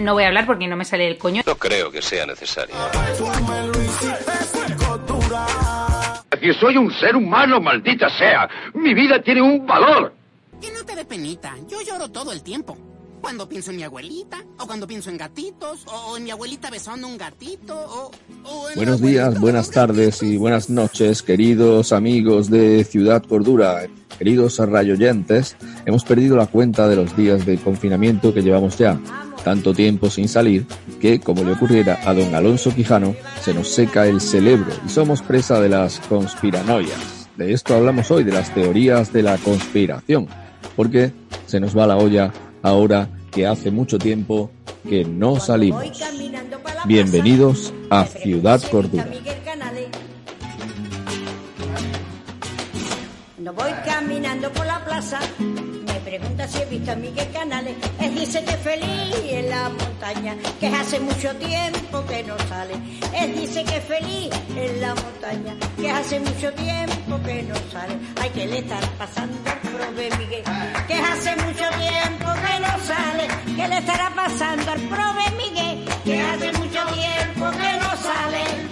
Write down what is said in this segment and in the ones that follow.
No voy a hablar porque no me sale el coño. No creo que sea necesario. Que soy un ser humano, maldita sea. Mi vida tiene un valor. Que no te dé penita. Yo lloro todo el tiempo. Cuando pienso en mi abuelita, o cuando pienso en gatitos, o en mi abuelita besando un gatito, o, o en Buenos días, buenas tardes y buenas noches, queridos amigos de Ciudad Cordura, queridos rayoyentes. Hemos perdido la cuenta de los días de confinamiento que llevamos ya. Tanto tiempo sin salir que, como le ocurriera a don Alonso Quijano, se nos seca el cerebro y somos presa de las conspiranoias. De esto hablamos hoy, de las teorías de la conspiración, porque se nos va la olla ahora que hace mucho tiempo que no salimos. Bienvenidos a Ciudad Cordura. voy caminando por la plaza, pregunta si he visto a Miguel Canales. Él dice que feliz en la montaña, que hace mucho tiempo que no sale. Él dice que feliz en la montaña, que hace mucho tiempo que no sale. Ay, que le estará pasando al prove Miguel, que hace mucho tiempo que no sale. Que le estará pasando al prove Miguel, que hace mucho tiempo que no sale.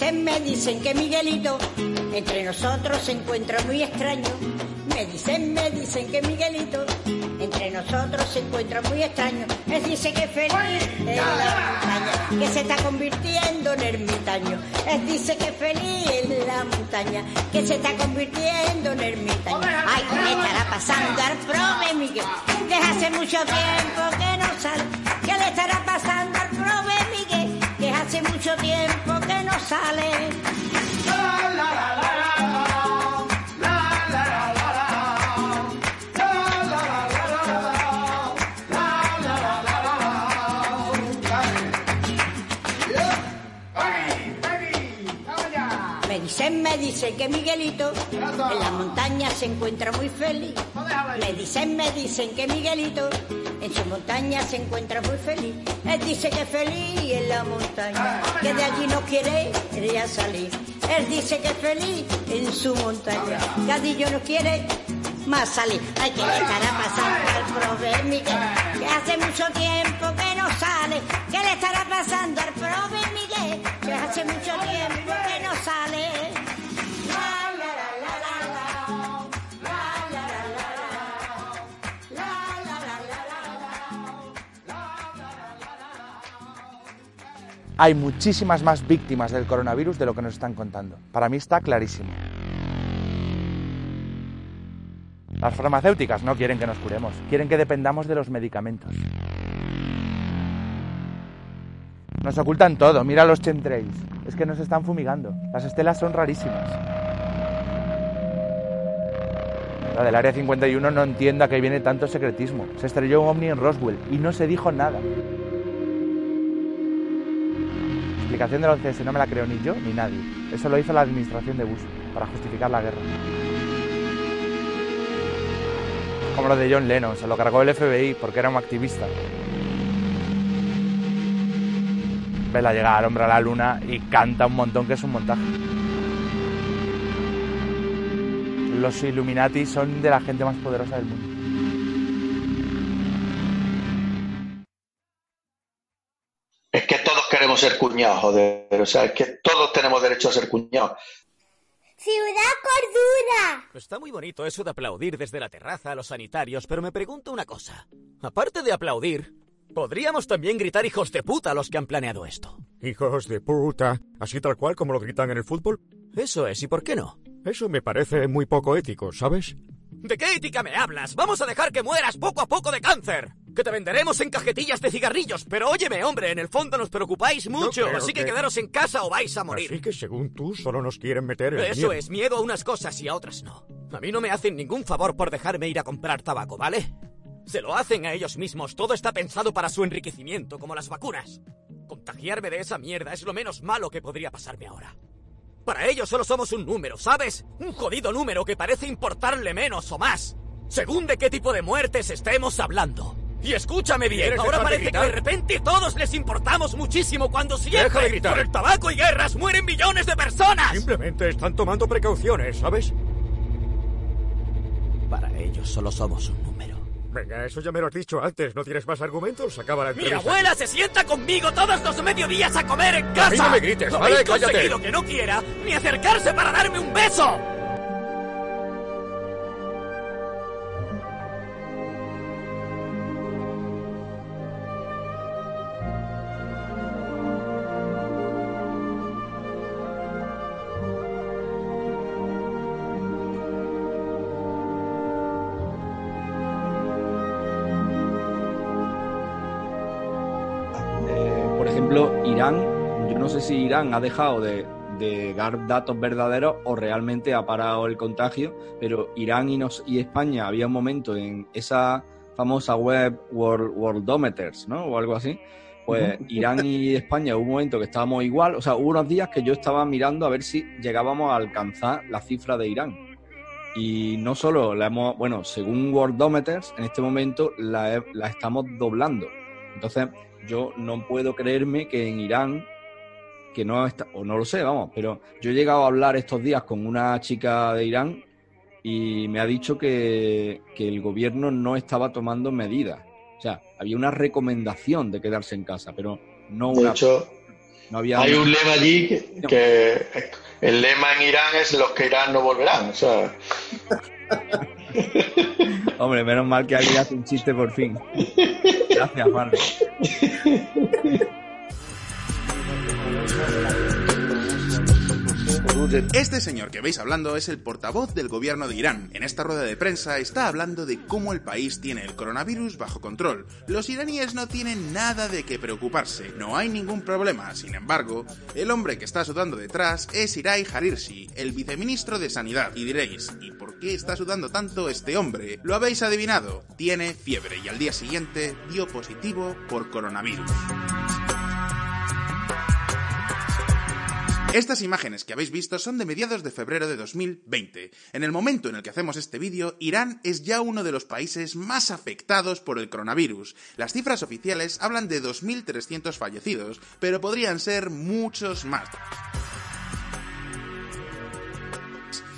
La. Me dicen, me dicen que Miguelito entre nosotros se encuentra muy extraño. Me dicen, me dicen que Miguelito entre nosotros se encuentra muy extraño. Él dice que feliz en la montaña, que se está convirtiendo en ermitaño. Él dice que feliz en la montaña, que se está convirtiendo en ermitaño. Ay, ¿qué le estará pasando al prove Miguel? Que hace mucho tiempo que no sale. ¿Qué le estará pasando al prove hace mucho tiempo que no sale. Dicen que Miguelito en la montaña se encuentra muy feliz. Me dicen, me dicen que Miguelito en su montaña se encuentra muy feliz. Él dice que es feliz en la montaña, que de allí no quiere ya salir. Él dice que es feliz en su montaña, que allí no quiere más salir. Ay, que le estará pasando al prove Miguel, que hace mucho tiempo que no sale. ¿Qué le estará pasando al prove Miguel, que hace mucho tiempo que no sale? Hay muchísimas más víctimas del coronavirus de lo que nos están contando. Para mí está clarísimo. Las farmacéuticas no quieren que nos curemos, quieren que dependamos de los medicamentos. Nos ocultan todo, mira los chemtrails. Es que nos están fumigando. Las estelas son rarísimas. La del Área 51 no entiende a qué viene tanto secretismo. Se estrelló un ovni en Roswell y no se dijo nada. Explicación del 11S no me la creo ni yo ni nadie. Eso lo hizo la administración de Bush para justificar la guerra. Como lo de John Lennon, se lo cargó el FBI porque era un activista. Vela llegar al hombre a la luna y canta un montón que es un montaje. Los Illuminati son de la gente más poderosa del mundo. Cuñados, joder. O sea, es que todos tenemos derecho a ser cuñados. Ciudad Cordura. Está muy bonito eso de aplaudir desde la terraza a los sanitarios, pero me pregunto una cosa. Aparte de aplaudir, podríamos también gritar hijos de puta a los que han planeado esto. Hijos de puta. Así tal cual como lo gritan en el fútbol. Eso es, ¿y por qué no? Eso me parece muy poco ético, ¿sabes? ¿De qué ética me hablas? Vamos a dejar que mueras poco a poco de cáncer. Que te venderemos en cajetillas de cigarrillos. Pero óyeme, hombre, en el fondo nos preocupáis mucho. así que, que- quedaros en casa o vais a morir. Así que según tú, solo nos quieren meter en Eso es, miedo a unas cosas y a otras no. A mí no me hacen ningún favor por dejarme ir a comprar tabaco, ¿vale? Se lo hacen a ellos mismos. Todo está pensado para su enriquecimiento, como las vacunas. Contagiarme de esa mierda es lo menos malo que podría pasarme ahora. Para ellos solo somos un número, ¿sabes? Un jodido número que parece importarle menos o más. Según de qué tipo de muertes estemos hablando. Y escúchame bien, ¿Quieres ahora de parece que de repente todos les importamos muchísimo cuando siempre Deja de gritar. por el tabaco y guerras mueren millones de personas. Simplemente están tomando precauciones, ¿sabes? Para ellos solo somos un número. Venga, eso ya me lo has dicho antes. ¿No tienes más argumentos? Acaba la Mi entrevista. abuela se sienta conmigo todos los mediodías a comer en casa. A mí no me grites, ¿No ¿vale? Cállate. conseguido que no quiera ni acercarse para darme un beso. Sé si Irán ha dejado de, de dar datos verdaderos o realmente ha parado el contagio, pero Irán y, nos, y España había un momento en esa famosa web World, Worldometers, ¿no? O algo así. Pues Irán y España hubo un momento que estábamos igual, o sea, hubo unos días que yo estaba mirando a ver si llegábamos a alcanzar la cifra de Irán. Y no solo la hemos, bueno, según Worldometers, en este momento la estamos doblando. Entonces, yo no puedo creerme que en Irán, que no está, o no lo sé, vamos, pero yo he llegado a hablar estos días con una chica de Irán y me ha dicho que, que el gobierno no estaba tomando medidas. O sea, había una recomendación de quedarse en casa, pero no De una. hecho, no había hay un lema allí que, que el lema en Irán es los que irán no volverán. O sea, Hombre, menos mal que alguien hace un chiste por fin. Gracias, Juan. Este señor que veis hablando es el portavoz del gobierno de Irán. En esta rueda de prensa está hablando de cómo el país tiene el coronavirus bajo control. Los iraníes no tienen nada de qué preocuparse, no hay ningún problema. Sin embargo, el hombre que está sudando detrás es Irai Harirsi, el viceministro de Sanidad. Y diréis, ¿y por qué está sudando tanto este hombre? Lo habéis adivinado, tiene fiebre y al día siguiente dio positivo por coronavirus. Estas imágenes que habéis visto son de mediados de febrero de 2020. En el momento en el que hacemos este vídeo, Irán es ya uno de los países más afectados por el coronavirus. Las cifras oficiales hablan de 2.300 fallecidos, pero podrían ser muchos más.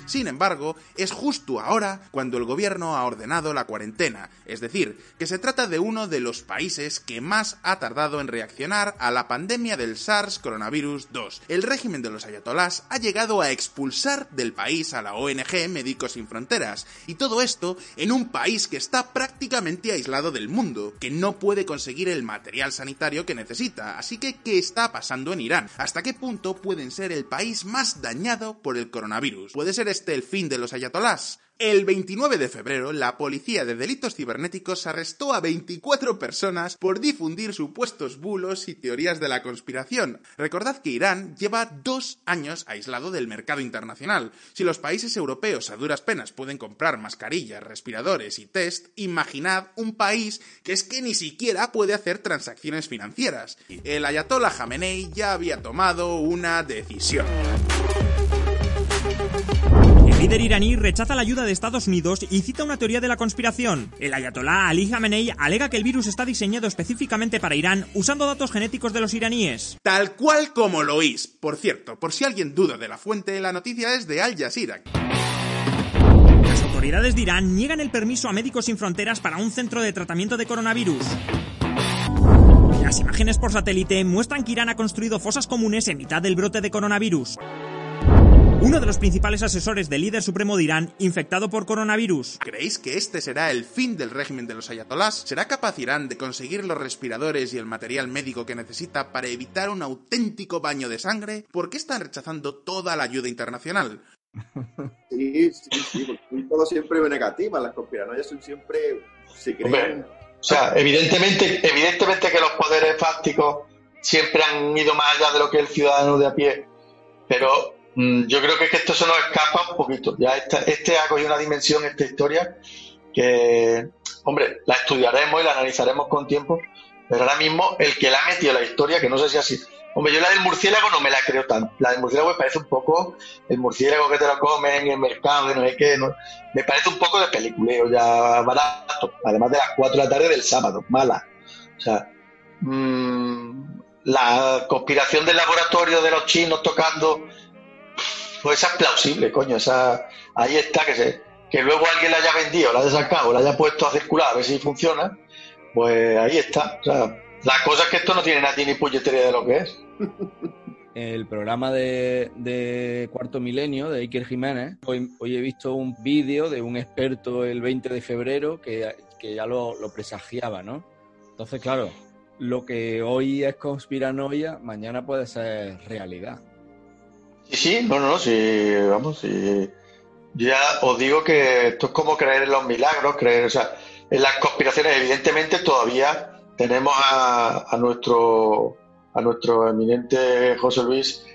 Sin embargo, es justo ahora cuando el gobierno ha ordenado la cuarentena, es decir, que se trata de uno de los países que más ha tardado en reaccionar a la pandemia del SARS coronavirus 2. El régimen de los ayatolás ha llegado a expulsar del país a la ONG Médicos Sin Fronteras, y todo esto en un país que está prácticamente aislado del mundo, que no puede conseguir el material sanitario que necesita. Así que, ¿qué está pasando en Irán? ¿Hasta qué punto pueden ser el país más dañado por el coronavirus? ¿Puede ser este el fin de los ayatolás? El 29 de febrero, la Policía de Delitos Cibernéticos arrestó a 24 personas por difundir supuestos bulos y teorías de la conspiración. Recordad que Irán lleva dos años aislado del mercado internacional. Si los países europeos a duras penas pueden comprar mascarillas, respiradores y test, imaginad un país que es que ni siquiera puede hacer transacciones financieras. El ayatollah Jamenei ya había tomado una decisión. El líder iraní rechaza la ayuda de Estados Unidos y cita una teoría de la conspiración. El ayatolá Ali Khamenei alega que el virus está diseñado específicamente para Irán usando datos genéticos de los iraníes. Tal cual como lo oís. Por cierto, por si alguien duda de la fuente, la noticia es de Al Jazeera. Las autoridades de Irán niegan el permiso a Médicos Sin Fronteras para un centro de tratamiento de coronavirus. Las imágenes por satélite muestran que Irán ha construido fosas comunes en mitad del brote de coronavirus. Uno de los principales asesores del líder supremo de Irán, infectado por coronavirus. ¿Creéis que este será el fin del régimen de los ayatolás? ¿Será capaz Irán de conseguir los respiradores y el material médico que necesita para evitar un auténtico baño de sangre? ¿Por qué están rechazando toda la ayuda internacional? Sí, sí, sí, porque son todo siempre negativas, las conspiranoias son siempre... Se creen... Hombre, o sea, evidentemente, evidentemente que los poderes fácticos siempre han ido más allá de lo que el ciudadano de a pie, pero yo creo que, es que esto se nos escapa un poquito. Ya esta- este ha cogido una dimensión, esta historia, que, hombre, la estudiaremos y la analizaremos con tiempo, pero ahora mismo el que la ha metido la historia, que no sé si así. Hombre, yo la del murciélago no me la creo tanto. La del murciélago me parece un poco el murciélago que te lo comen en el mercado, no sé qué. Me parece un poco de peliculeo ya barato. Además de las 4 de la tarde del sábado, mala. O sea, mm, la conspiración del laboratorio de los chinos tocando, pues esa es plausible, coño. Esa, ahí está, que se, que luego alguien la haya vendido, la haya sacado, la haya puesto a circular a ver si funciona, pues ahí está. O sea, la cosa es que esto no tiene nadie ni puñetería de lo que es. el programa de, de Cuarto Milenio de Iker Jiménez. Hoy, hoy he visto un vídeo de un experto el 20 de febrero que, que ya lo, lo presagiaba, ¿no? Entonces, claro, lo que hoy es conspiranoia, mañana puede ser realidad. Sí, sí, no, no, no, sí, vamos, sí. Ya os digo que esto es como creer en los milagros, creer, o sea, en las conspiraciones, evidentemente todavía tenemos a, a nuestro a nuestro eminente José Luis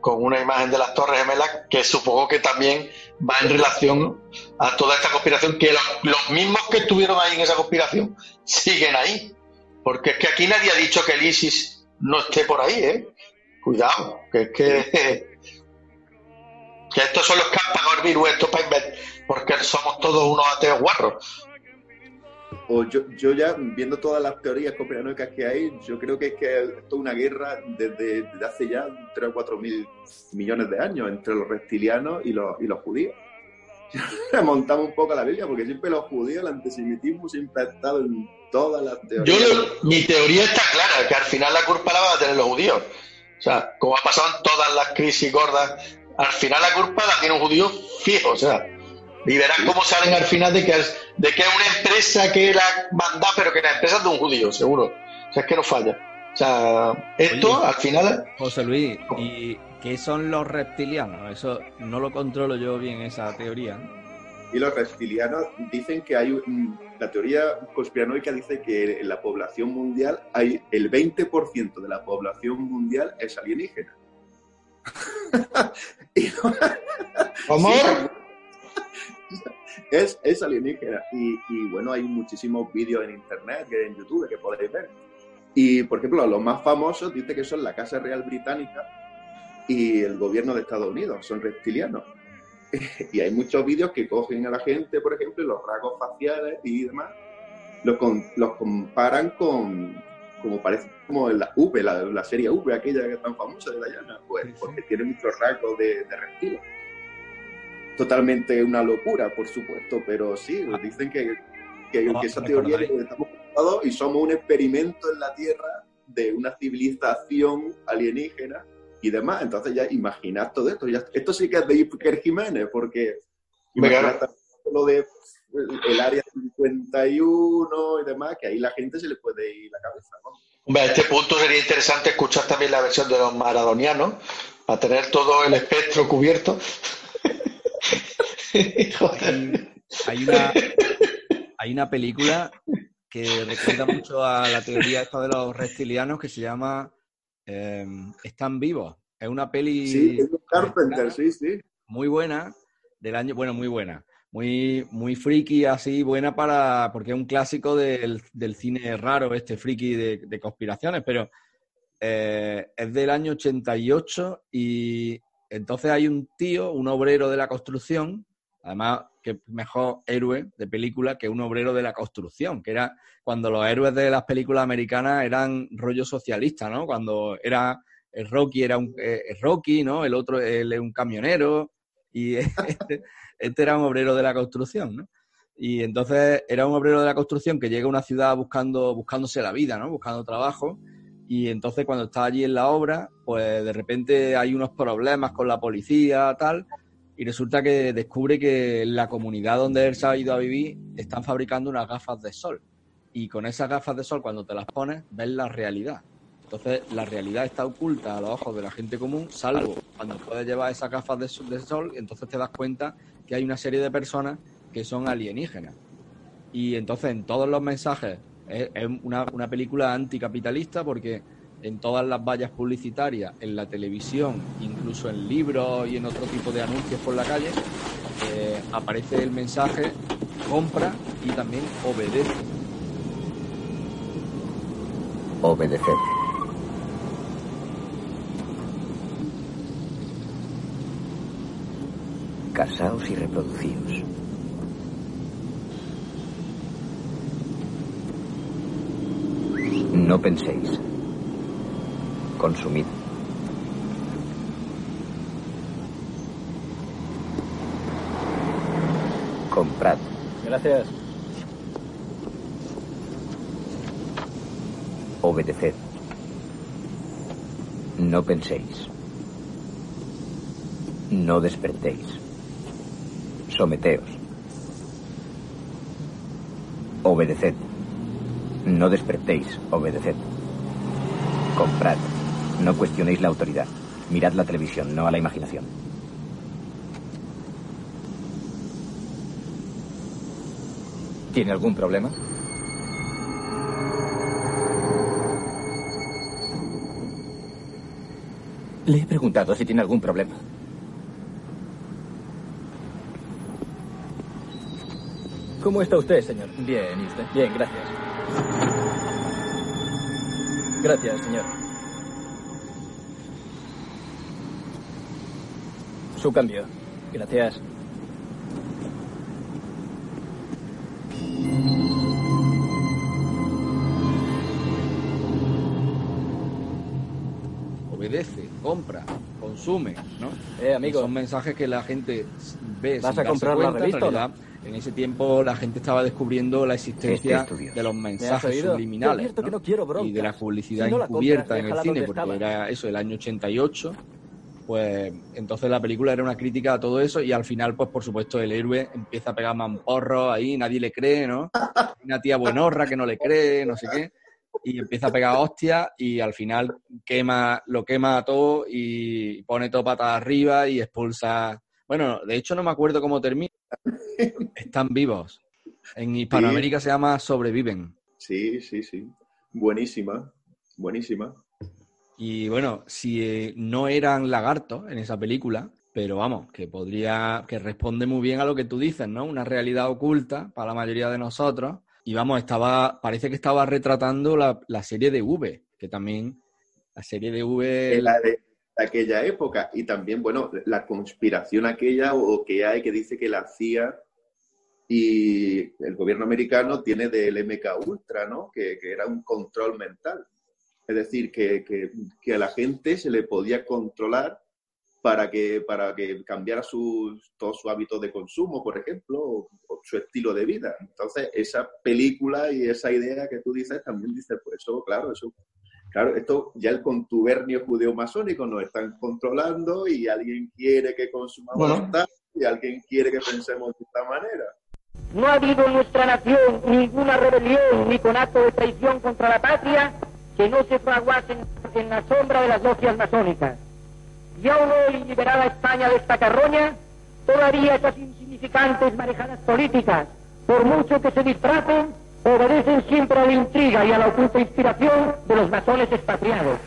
con una imagen de las Torres Gemelas que supongo que también va en relación a toda esta conspiración, que los, los mismos que estuvieron ahí en esa conspiración siguen ahí. Porque es que aquí nadie ha dicho que el ISIS no esté por ahí, ¿eh? Cuidado, que es que, que estos son los que han pagado el virus, esto para inventar, porque somos todos unos ateos guarros. O yo, yo ya, viendo todas las teorías conspiranoicas que hay, yo creo que es que esto es una guerra desde, desde hace ya 3 o 4 mil millones de años entre los reptilianos y los, y los judíos. Remontamos un poco a la Biblia, porque siempre los judíos, el antisemitismo siempre ha estado en todas las Yo, teorías. lo- mi teoría está clara, que al final la culpa la van a tener los judíos. O sea, como ha pasado en todas las crisis gordas, al final la culpa la tiene un judío fijo, o sea. Y verás cómo salen al final de que, es- de que es una empresa que la manda, pero que la empresa es de un judío, seguro. O sea, es que no falla. O sea, esto Oye, al final... José Luis, ¿y qué son los reptilianos? Eso no lo controlo yo bien, esa teoría. Y los reptilianos dicen que hay un- la teoría conspiranoica dice que en la población mundial hay el 20% de la población mundial es alienígena. ¿Cómo? es, es alienígena. Y, y, bueno, hay muchísimos vídeos en internet, que en YouTube, que podéis ver. Y, por ejemplo, los más famosos dice que son la Casa Real Británica y el gobierno de Estados Unidos, son reptilianos. y hay muchos vídeos que cogen a la gente, por ejemplo, y los rasgos faciales y demás, los, con- los comparan con, como parece como en la V, la, la serie V, aquella que es tan famosa de Diana, pues porque tiene muchos rasgos de, de reptiles. Totalmente una locura, por supuesto, pero sí, Ah. dicen que, que, que esa teoría que estamos y somos un experimento en la Tierra de una civilización alienígena y demás. Entonces ya imaginad todo esto. Ya, esto sí que es de Iker Jiménez, porque imaginad lo de el, el área 51 y demás, que ahí la gente se le puede ir la cabeza. ¿no? Hombre, a este punto sería interesante escuchar también la versión de los maradonianos, para tener todo el espectro cubierto. Hay una, hay una película que recuerda mucho a la teoría esta de los reptilianos que se llama eh, Están vivos. Es una peli Sí, es un Carpenter, sí, sí. muy buena del año, bueno, muy buena, muy, muy friki, así buena para, porque es un clásico del, del cine raro, este friki de, de conspiraciones, pero eh, es del año 88 y entonces hay un tío, un obrero de la construcción, además que mejor héroe de película que un obrero de la construcción, que era cuando los héroes de las películas americanas eran rollo socialista, ¿no? Cuando era el Rocky era un eh, Rocky, ¿no? El otro él es un camionero y este, este era un obrero de la construcción, ¿no? Y entonces era un obrero de la construcción que llega a una ciudad buscando buscándose la vida, ¿no? Buscando trabajo Y entonces cuando está allí en la obra, pues de repente hay unos problemas con la policía, tal, y resulta que descubre que en la comunidad donde él se ha ido a vivir están fabricando unas gafas de sol. Y con esas gafas de sol, cuando te las pones, ves la realidad. Entonces, la realidad está oculta a los ojos de la gente común, salvo cuando puedes llevar esas gafas de sol, de entonces te das cuenta que hay una serie de personas que son alienígenas. Y entonces, en todos los mensajes, es, una película anticapitalista porque en todas las vallas publicitarias, en la televisión, incluso en libros y en otro tipo de anuncios por la calle, eh, aparece el mensaje compra y también obedece. Obedecer. Casaos y reproducíos. No penséis. Consumid. Comprad. Gracias. Obedeced. No penséis. No despertéis. Someteos. Obedeced. No despertéis, obedeced. Comprad. No cuestionéis la autoridad. Mirad la televisión, no a la imaginación. ¿Tiene algún problema? Le he preguntado si tiene algún problema. ¿Cómo está usted, señor? Bien, ¿y usted? Bien, gracias. Gracias, señor. Su cambio. Gracias. Obedece, compra, consume, ¿no? Eh, amigo. Son mensajes que la gente ve. ¿Vas sin a comprar la cuenta, en revista En ese tiempo la gente estaba descubriendo la existencia Este de los ¿Me has mensajes subliminales advierto que ¿no? no quiero broncas. y de la publicidad Si no la encubierta compras, en el cine, porque estaba. era eso, el año 88. Pues entonces la película era una crítica a todo eso y al final, pues por supuesto, el héroe empieza a pegar mamporros ahí, nadie le cree, ¿no? Una tía buenorra que no le cree, no sé qué, y empieza a pegar hostias y al final quema, lo quema a todo y pone todo patas arriba y expulsa. Bueno, de hecho no me acuerdo cómo termina. Están vivos. En Hispanoamérica se llama Sobreviven. Sí, sí, sí. Buenísima, buenísima. Y bueno, si eh, no eran lagartos en esa película, pero vamos, que podría, que responde muy bien a lo que tú dices, ¿no? Una realidad oculta para la mayoría de nosotros. Y vamos, estaba, parece que estaba retratando la, la serie de V, que también, la serie de V... La de aquella época. Y también, bueno, la conspiración aquella o que hay que dice que la CIA y el gobierno americano tiene del MK Ultra, ¿no? Que, que era un control mental. Es decir, que, que- que a la gente se le podía controlar para que, para que cambiara sus, todo su hábito de consumo, por ejemplo, o, su estilo de vida. Entonces, esa película y esa idea que tú dices también dices, pues eso, claro, eso Claro, esto ya el contubernio judeo-masónico nos están controlando y alguien quiere que consumamos Bueno. tal y alguien quiere que pensemos de esta manera. No ha habido en nuestra nación ninguna rebelión ni conato de traición contra la patria que no se fraguase en, en la sombra de las logias masónicas. Y aún hoy, liberada España de esta carroña, todavía esas insignificantes marejadas políticas, por mucho que se disfracen, obedecen siempre a la intriga y a la oculta inspiración de los masones expatriados.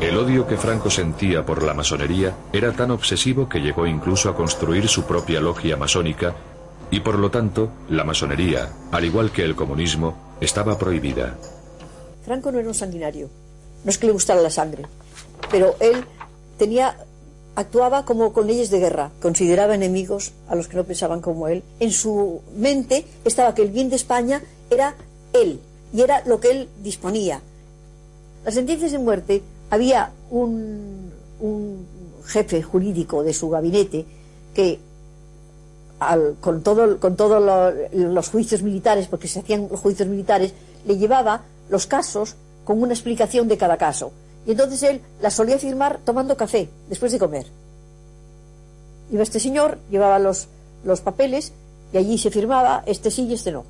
El odio que Franco sentía por la masonería era tan obsesivo que llegó incluso a construir su propia logia masónica y por lo tanto la masonería, al igual que el comunismo, estaba prohibida. Franco no era un sanguinario. No es que le gustara la sangre, pero él tenía actuaba como con leyes de guerra, consideraba enemigos a los que no pensaban como él. En su mente estaba que el bien de España era él y era lo que él disponía. Las sentencias de muerte había un, un jefe jurídico de su gabinete que al- con todo, con todos lo- los juicios militares, porque se hacían los juicios militares, le llevaba los casos con una explicación de cada caso. Y entonces él las solía firmar tomando café después de comer. Iba este señor, llevaba los, los papeles y allí se firmaba este sí y este no.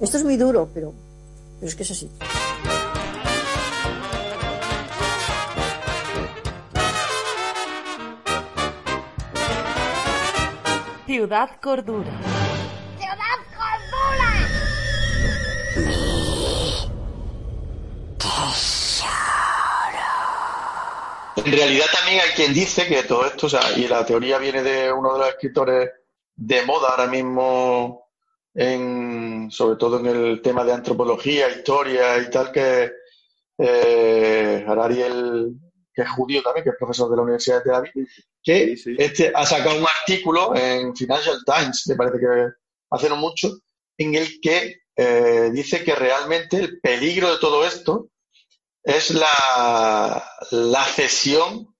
Esto es muy duro, pero, pero es que es así. Ciudad Cordura. En realidad también hay quien dice que todo esto, o sea, y la teoría viene de uno de los escritores de moda ahora mismo, en, sobre todo en el tema de antropología, historia y tal, que eh, Harari, el, que es judío también, que es profesor de la Universidad de Tel Aviv, que este ha sacado un artículo en Financial Times, me parece que hace no mucho, en el que eh, dice que realmente el peligro de todo esto es la, la cesión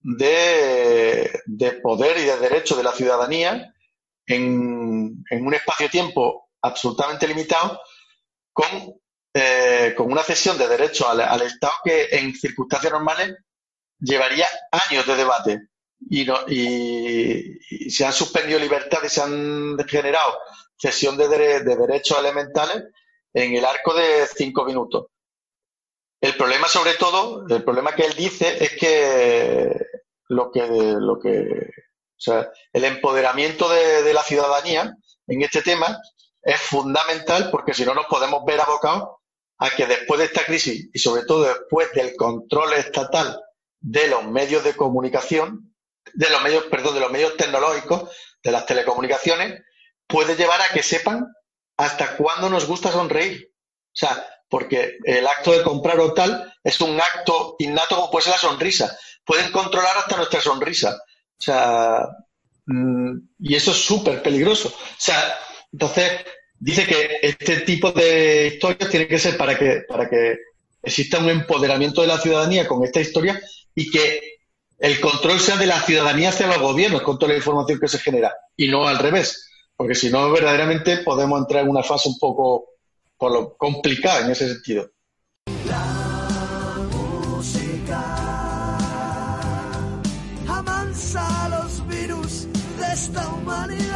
de, de poder y de derecho de la ciudadanía en, en un espacio-tiempo absolutamente limitado con, eh, con una cesión de derecho al, al Estado que en circunstancias normales llevaría años de debate y, no, y, se han suspendido libertades, se han generado cesión de, dere- de derechos elementales en el arco de cinco minutos. El problema, sobre todo, el problema que él dice es que lo que, lo que, o sea, el empoderamiento de, la ciudadanía en este tema es fundamental porque si no nos podemos ver abocados a que después de esta crisis y sobre todo después del control estatal de los medios de comunicación, de los medios, perdón, de los medios tecnológicos, de las telecomunicaciones, puede llevar a que sepan hasta cuándo nos gusta sonreír. O sea, porque el acto de comprar o tal es un acto innato como puede ser la sonrisa. Pueden controlar hasta nuestra sonrisa. O sea, mm, y eso es súper peligroso. O sea, entonces dice que este tipo de historias tiene que ser para que, para que exista un empoderamiento de la ciudadanía con esta historia y que el control sea de la ciudadanía hacia los gobiernos con toda la información que se genera y no al revés. Porque si no, verdaderamente podemos entrar en una fase un poco por lo complicada en ese sentido. amansa los virus de esta humanidad.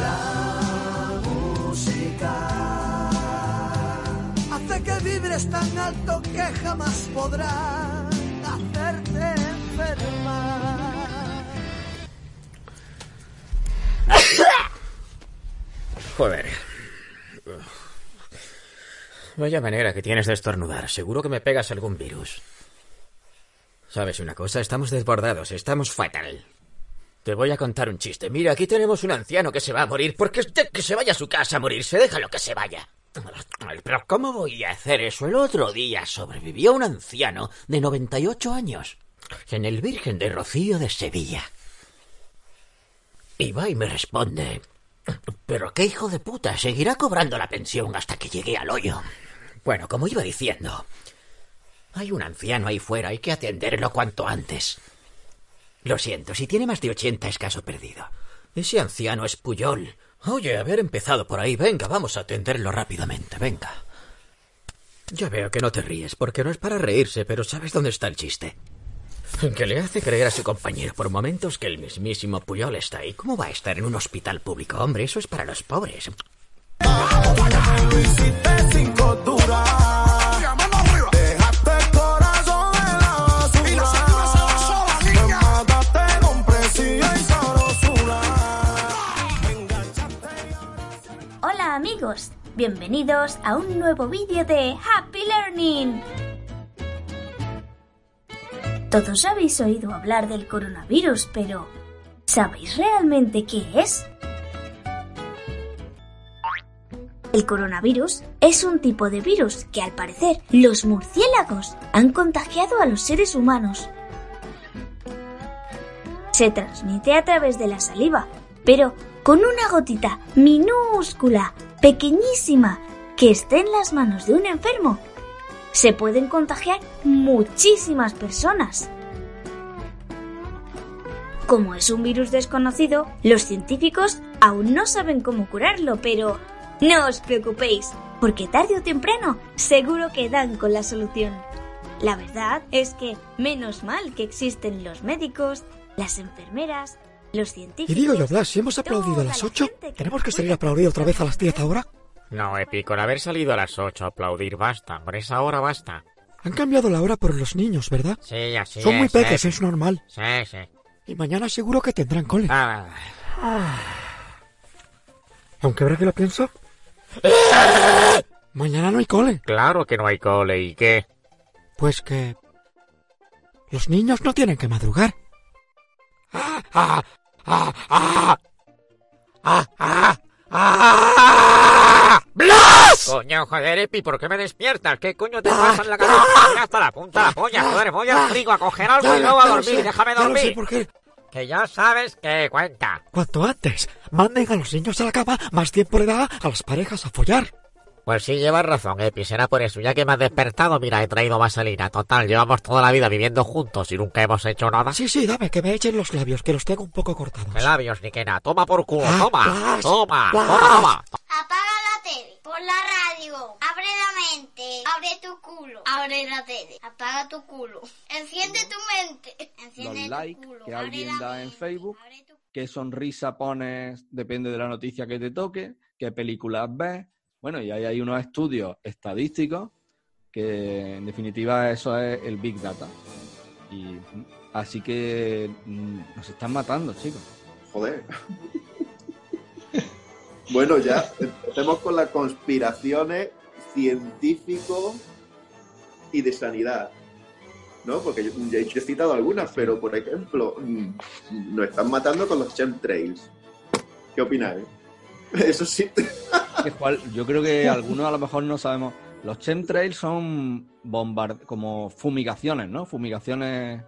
La música hace que vibres tan alto que jamás podrá hacerte enfermar. Joder. Vaya manera que tienes de estornudar. Seguro que me pegas algún virus. ¿Sabes una cosa? Estamos desbordados, estamos fatal. Te voy a contar un chiste. Mira, aquí tenemos un anciano que se va a morir porque usted que se vaya a su casa a morirse, déjalo que se vaya. Pero ¿cómo voy a hacer eso? El otro día sobrevivió un anciano de 98 años en el Virgen de Rocío de Sevilla. Y va y me responde, pero qué hijo de puta, seguirá cobrando la pensión hasta que llegue al hoyo. Bueno, como iba diciendo, hay un anciano ahí fuera, hay que atenderlo cuanto antes. Lo siento, si tiene más de 80 es caso perdido. Ese anciano es Puyol. Oye, haber empezado por ahí, venga, vamos a atenderlo rápidamente, venga. Ya veo que no te ríes, porque no es para reírse, pero ¿sabes dónde está el chiste? Que le hace creer a su compañero por momentos que el mismísimo Puyol está ahí. ¿Cómo va a estar en un hospital público? Hombre, eso es para los pobres. Bienvenidos a un nuevo vídeo de Happy Learning. Todos habéis oído hablar del coronavirus, pero ¿sabéis realmente qué es? El coronavirus es un tipo de virus que al parecer los murciélagos han contagiado a los seres humanos. Se transmite a través de la saliva, pero con una gotita minúscula, pequeñísima, que esté en las manos de un enfermo. Se pueden contagiar muchísimas personas. Como es un virus desconocido, los científicos aún no saben cómo curarlo, pero no os preocupéis, porque tarde o temprano seguro que dan con la solución. La verdad es que menos mal que existen los médicos, las enfermeras, los Y digo yo, Blas, si hemos aplaudido a las 8, ¿tenemos que salir a aplaudir otra vez a las 10 ahora? No, Epi, con haber salido a las 8 a aplaudir basta. Por esa hora basta. Han cambiado la hora por los niños, ¿verdad? Sí, así Son muy es, peques, es normal. Sí, sí. Y mañana seguro que tendrán cole. Ah, Aunque ahora que lo pienso... mañana no hay cole. claro que no hay cole. ¿Y qué? Pues que... Los niños no tienen que madrugar. ¡Ah! ¡Ah! ¡Ah! ¡Ah! ¡Ah! ¡Ah! ¡Ah! ¡Blas! Coño, joder, Epi, ¿por qué me despiertas? ¿Qué coño te pasa en la cabeza? Mira hasta la punta de la polla, joder, voy al frigo a coger algo y luego a dormir. Déjame dormir. por qué. Que ya sabes que cuenta. Cuanto antes manden a los niños a la cama, más tiempo le da a las parejas a follar. Pues sí, llevas razón, Epi, será por eso. Ya que me has despertado, mira, he traído vaselina. Total, llevamos toda la vida viviendo juntos y nunca hemos hecho nada. Sí, sí, dame que me echen los labios, que los tengo un poco cortados. Que labios, ni que nada. Toma por culo, Ah, toma. Toma, toma, toma. Apaga la tele, pon la radio, abre la mente, abre tu culo, abre la tele, apaga tu culo, enciende tu mente, enciende Los tu culo, que alguien da en Facebook, qué sonrisa pones, depende de la noticia que te toque, qué películas ves. Bueno, y ahí hay unos estudios estadísticos que en definitiva eso es el Big Data. Y así que mm, nos están matando, chicos. Joder. bueno, ya empecemos con las conspiraciones científico y de sanidad. ¿No? Porque ya he citado algunas, pero por ejemplo, mm, nos están matando con los chemtrails. ¿Qué opináis? Eso sí. Que, yo creo que algunos a lo mejor no sabemos. Los chemtrails son bombard como fumigaciones, ¿no? Fumigaciones.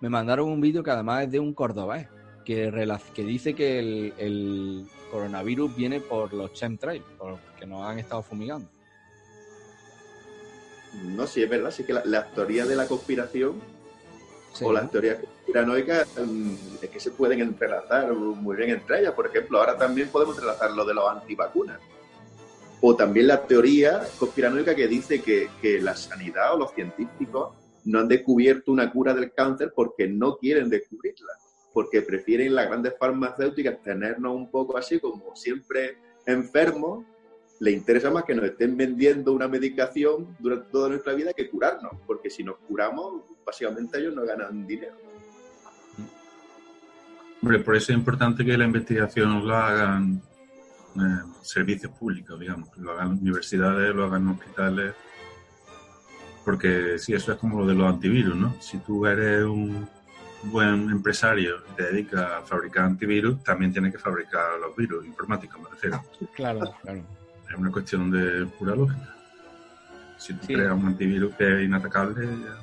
Me mandaron un vídeo que además es de un cordobés que, dice que el, el coronavirus viene por los chemtrails, porque nos han estado fumigando. No, sí, es verdad, sí que la- las teorías de la conspiración Sí, o las ¿no? teorías conspiranoicas mm, es que se pueden entrelazar muy bien entre ellas. Por ejemplo, ahora también podemos entrelazar lo de los antivacunas. O también la teoría conspiranoica que dice que, que la sanidad o los científicos no han descubierto una cura del cáncer porque no quieren descubrirla, porque prefieren las grandes farmacéuticas tenernos un poco así como siempre enfermos. Le interesa más que nos estén vendiendo una medicación durante toda nuestra vida que curarnos, porque si nos curamos, básicamente ellos no ganan dinero. Hombre, por eso es importante que la investigación lo hagan eh, servicios públicos, digamos, que lo hagan universidades, lo hagan hospitales, porque sí, eso es como lo de los antivirus, ¿no? Si tú eres un buen empresario y te dedicas a fabricar antivirus, también tienes que fabricar los virus informáticos, me refiero. Claro, claro. Es una cuestión de pura lógica. Si tú Sí. creas un antivirus que es inatacable, ya-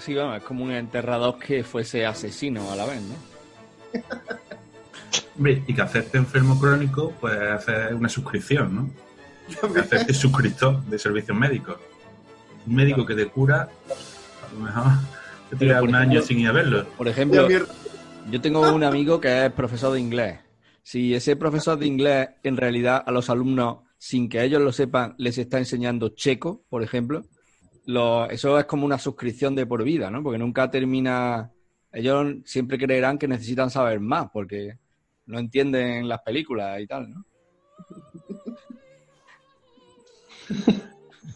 Sí, vamos, es como un enterrador que fuese asesino a la vez, ¿no? Hombre, y que hacerte enfermo crónico, pues hacer una suscripción, ¿no? Que hacerte suscriptor de servicios médicos. Un médico que te cura, a lo mejor te tira por un ejemplo- año sin ir a verlo. Por ejemplo, yo tengo un amigo que es profesor de inglés. Si ese profesor de inglés en realidad a los alumnos, sin que ellos lo sepan, les está enseñando checo, por ejemplo, lo- eso es como una suscripción de por vida, ¿no? Porque nunca termina... Ellos siempre creerán que necesitan saber más porque no entienden las películas y tal, ¿no?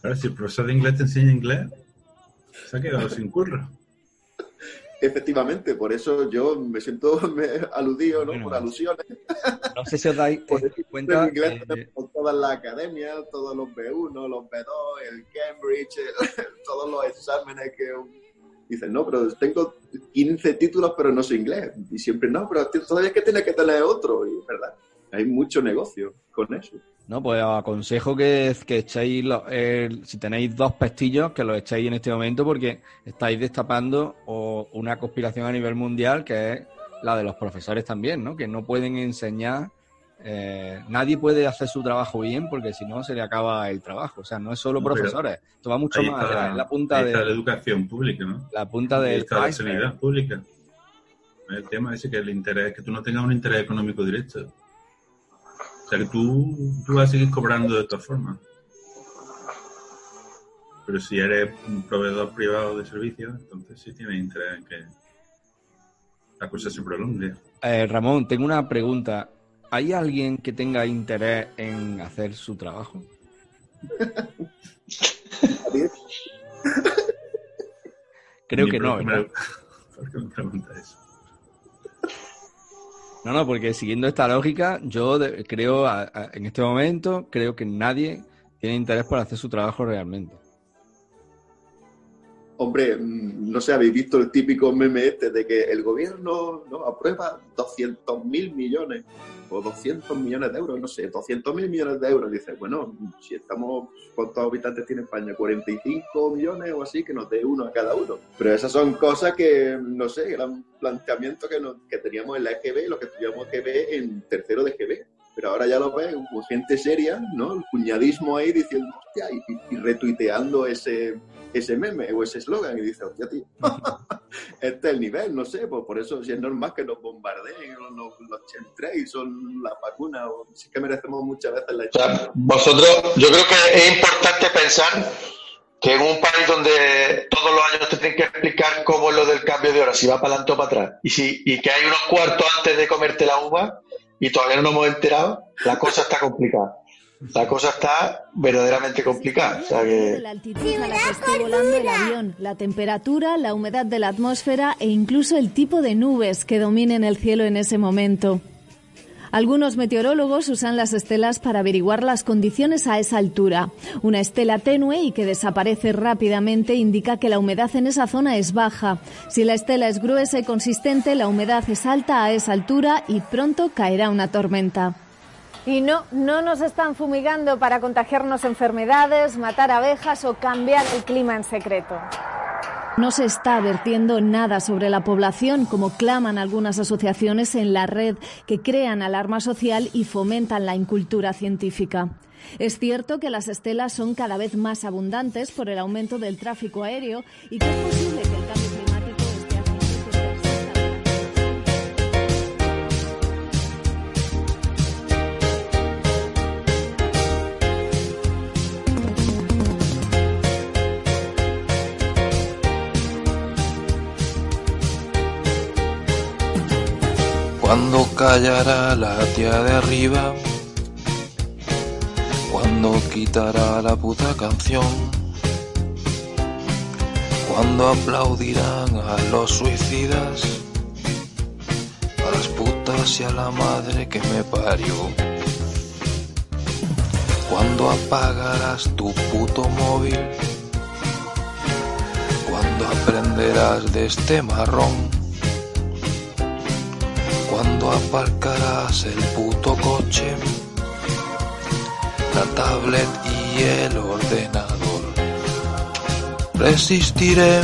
Ahora, si el profesor de inglés te enseña inglés, se ha quedado sin curro. Efectivamente, por eso yo me siento me- aludido, ¿no? Por alusiones. No sé si os dais eh, cuenta... En inglés eh, tenemos todas las academias, todos los B1, los B2, el Cambridge, el- todos los exámenes que... Dicen, no, pero tengo 15 títulos, pero no sé inglés. Y siempre, no, pero todavía que tienes que tener otro. Y es verdad, hay mucho negocio con eso. No, pues os aconsejo que, que echéis, los- si tenéis dos pestillos, que los echéis en este momento porque estáis destapando o, una conspiración a nivel mundial que es la de los profesores también, ¿no? Que no pueden enseñar, eh, nadie puede hacer su trabajo bien porque si no se le acaba el trabajo. O sea, no es solo No, profesores, esto va mucho más allá, la- la punta ahí está la de educación pública, ¿no? la punta está la sanidad pública. El tema es que el interés, que tú no tengas un interés económico directo. O sea, que tú, tú vas a seguir cobrando de todas formas. Pero si eres un proveedor privado de servicios, entonces sí tienes interés en que la cosa se prolongue. Eh, Ramón, tengo una pregunta. ¿Hay alguien que tenga interés en hacer su trabajo? Creo Ni que no, ¿verdad? ¿Por qué me preguntas eso? No, no, porque siguiendo esta lógica, yo de- creo, a- a- en este momento, creo que nadie tiene interés por hacer su trabajo realmente. Hombre, mm, no sé, habéis visto el típico meme este de que el gobierno ¿no? aprueba 200 mil millones o 200 millones de euros, no sé, 200 mil millones de euros. Dice, bueno, si estamos, ¿cuántos habitantes tiene España? 45 millones o así, que nos dé uno a cada uno. Pero esas son cosas que, no sé, eran planteamientos que, nos- que teníamos en la EGB, lo que estudiamos EGB en tercero de EGB. Pero ahora ya lo ves como gente seria, ¿no? El cuñadismo ahí diciendo, hostia, y, y retuiteando ese, ese meme o ese eslogan y dice, hostia, tío, este es el nivel, no sé, pues por eso si es normal que nos bombardeen o nos, los chemtrails son las vacunas, o sí que merecemos muchas veces la O sea, vosotros, yo creo que es importante pensar que en un país donde todos los años te tienen que explicar cómo es lo del cambio de hora, si va para adelante o para atrás, y, si, y que hay unos cuartos antes de comerte la uva y todavía no nos hemos enterado, la cosa está complicada. La cosa está verdaderamente complicada. O sea que... la altitud a la que esté volando el avión, la temperatura, la humedad de la atmósfera e incluso el tipo de nubes que dominen el cielo en ese momento. Algunos meteorólogos usan las estelas para averiguar las condiciones a esa altura. Una estela tenue y que desaparece rápidamente indica que la humedad en esa zona es baja. Si la estela es gruesa y consistente, la humedad es alta a esa altura y pronto caerá una tormenta. Y no, no nos están fumigando para contagiarnos enfermedades, matar abejas o cambiar el clima en secreto. No se está advirtiendo nada sobre la población, como claman algunas asociaciones en la red que crean alarma social y fomentan la incultura científica. Es cierto que las estelas son cada vez más abundantes por el aumento del tráfico aéreo y que es posible que el cambio Cuando callará la tía de arriba, cuando quitará la puta canción, cuando aplaudirán a los suicidas, a las putas y a la madre que me parió. Cuando apagarás tu puto móvil, cuando aprenderás de este marrón aparcarás el puto coche, la tablet y el ordenador. Resistiré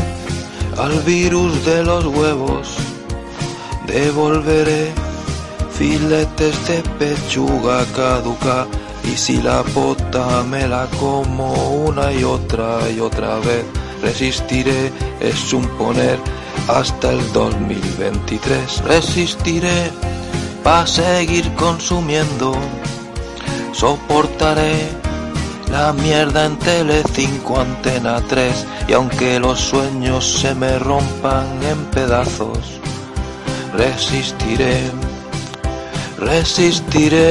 al virus de los huevos, devolveré filetes de pechuga caduca y si la bota me la como una y otra y otra vez, resistiré, es suponer hasta el 2023 resistiré para seguir consumiendo. Soportaré la mierda en Tele5 Antena 3 y aunque los sueños se me rompan en pedazos, resistiré, resistiré.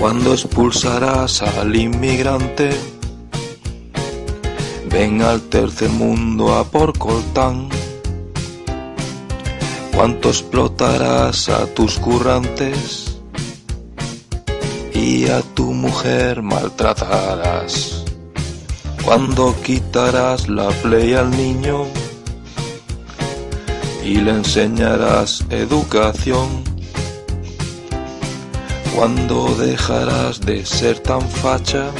Cuando expulsarás al inmigrante, ven al tercer mundo a por coltán. Cuánto explotarás a tus currantes y a tu mujer maltratarás. Cuando quitarás la play al niño y le enseñarás educación cuando dejarás de ser tan facha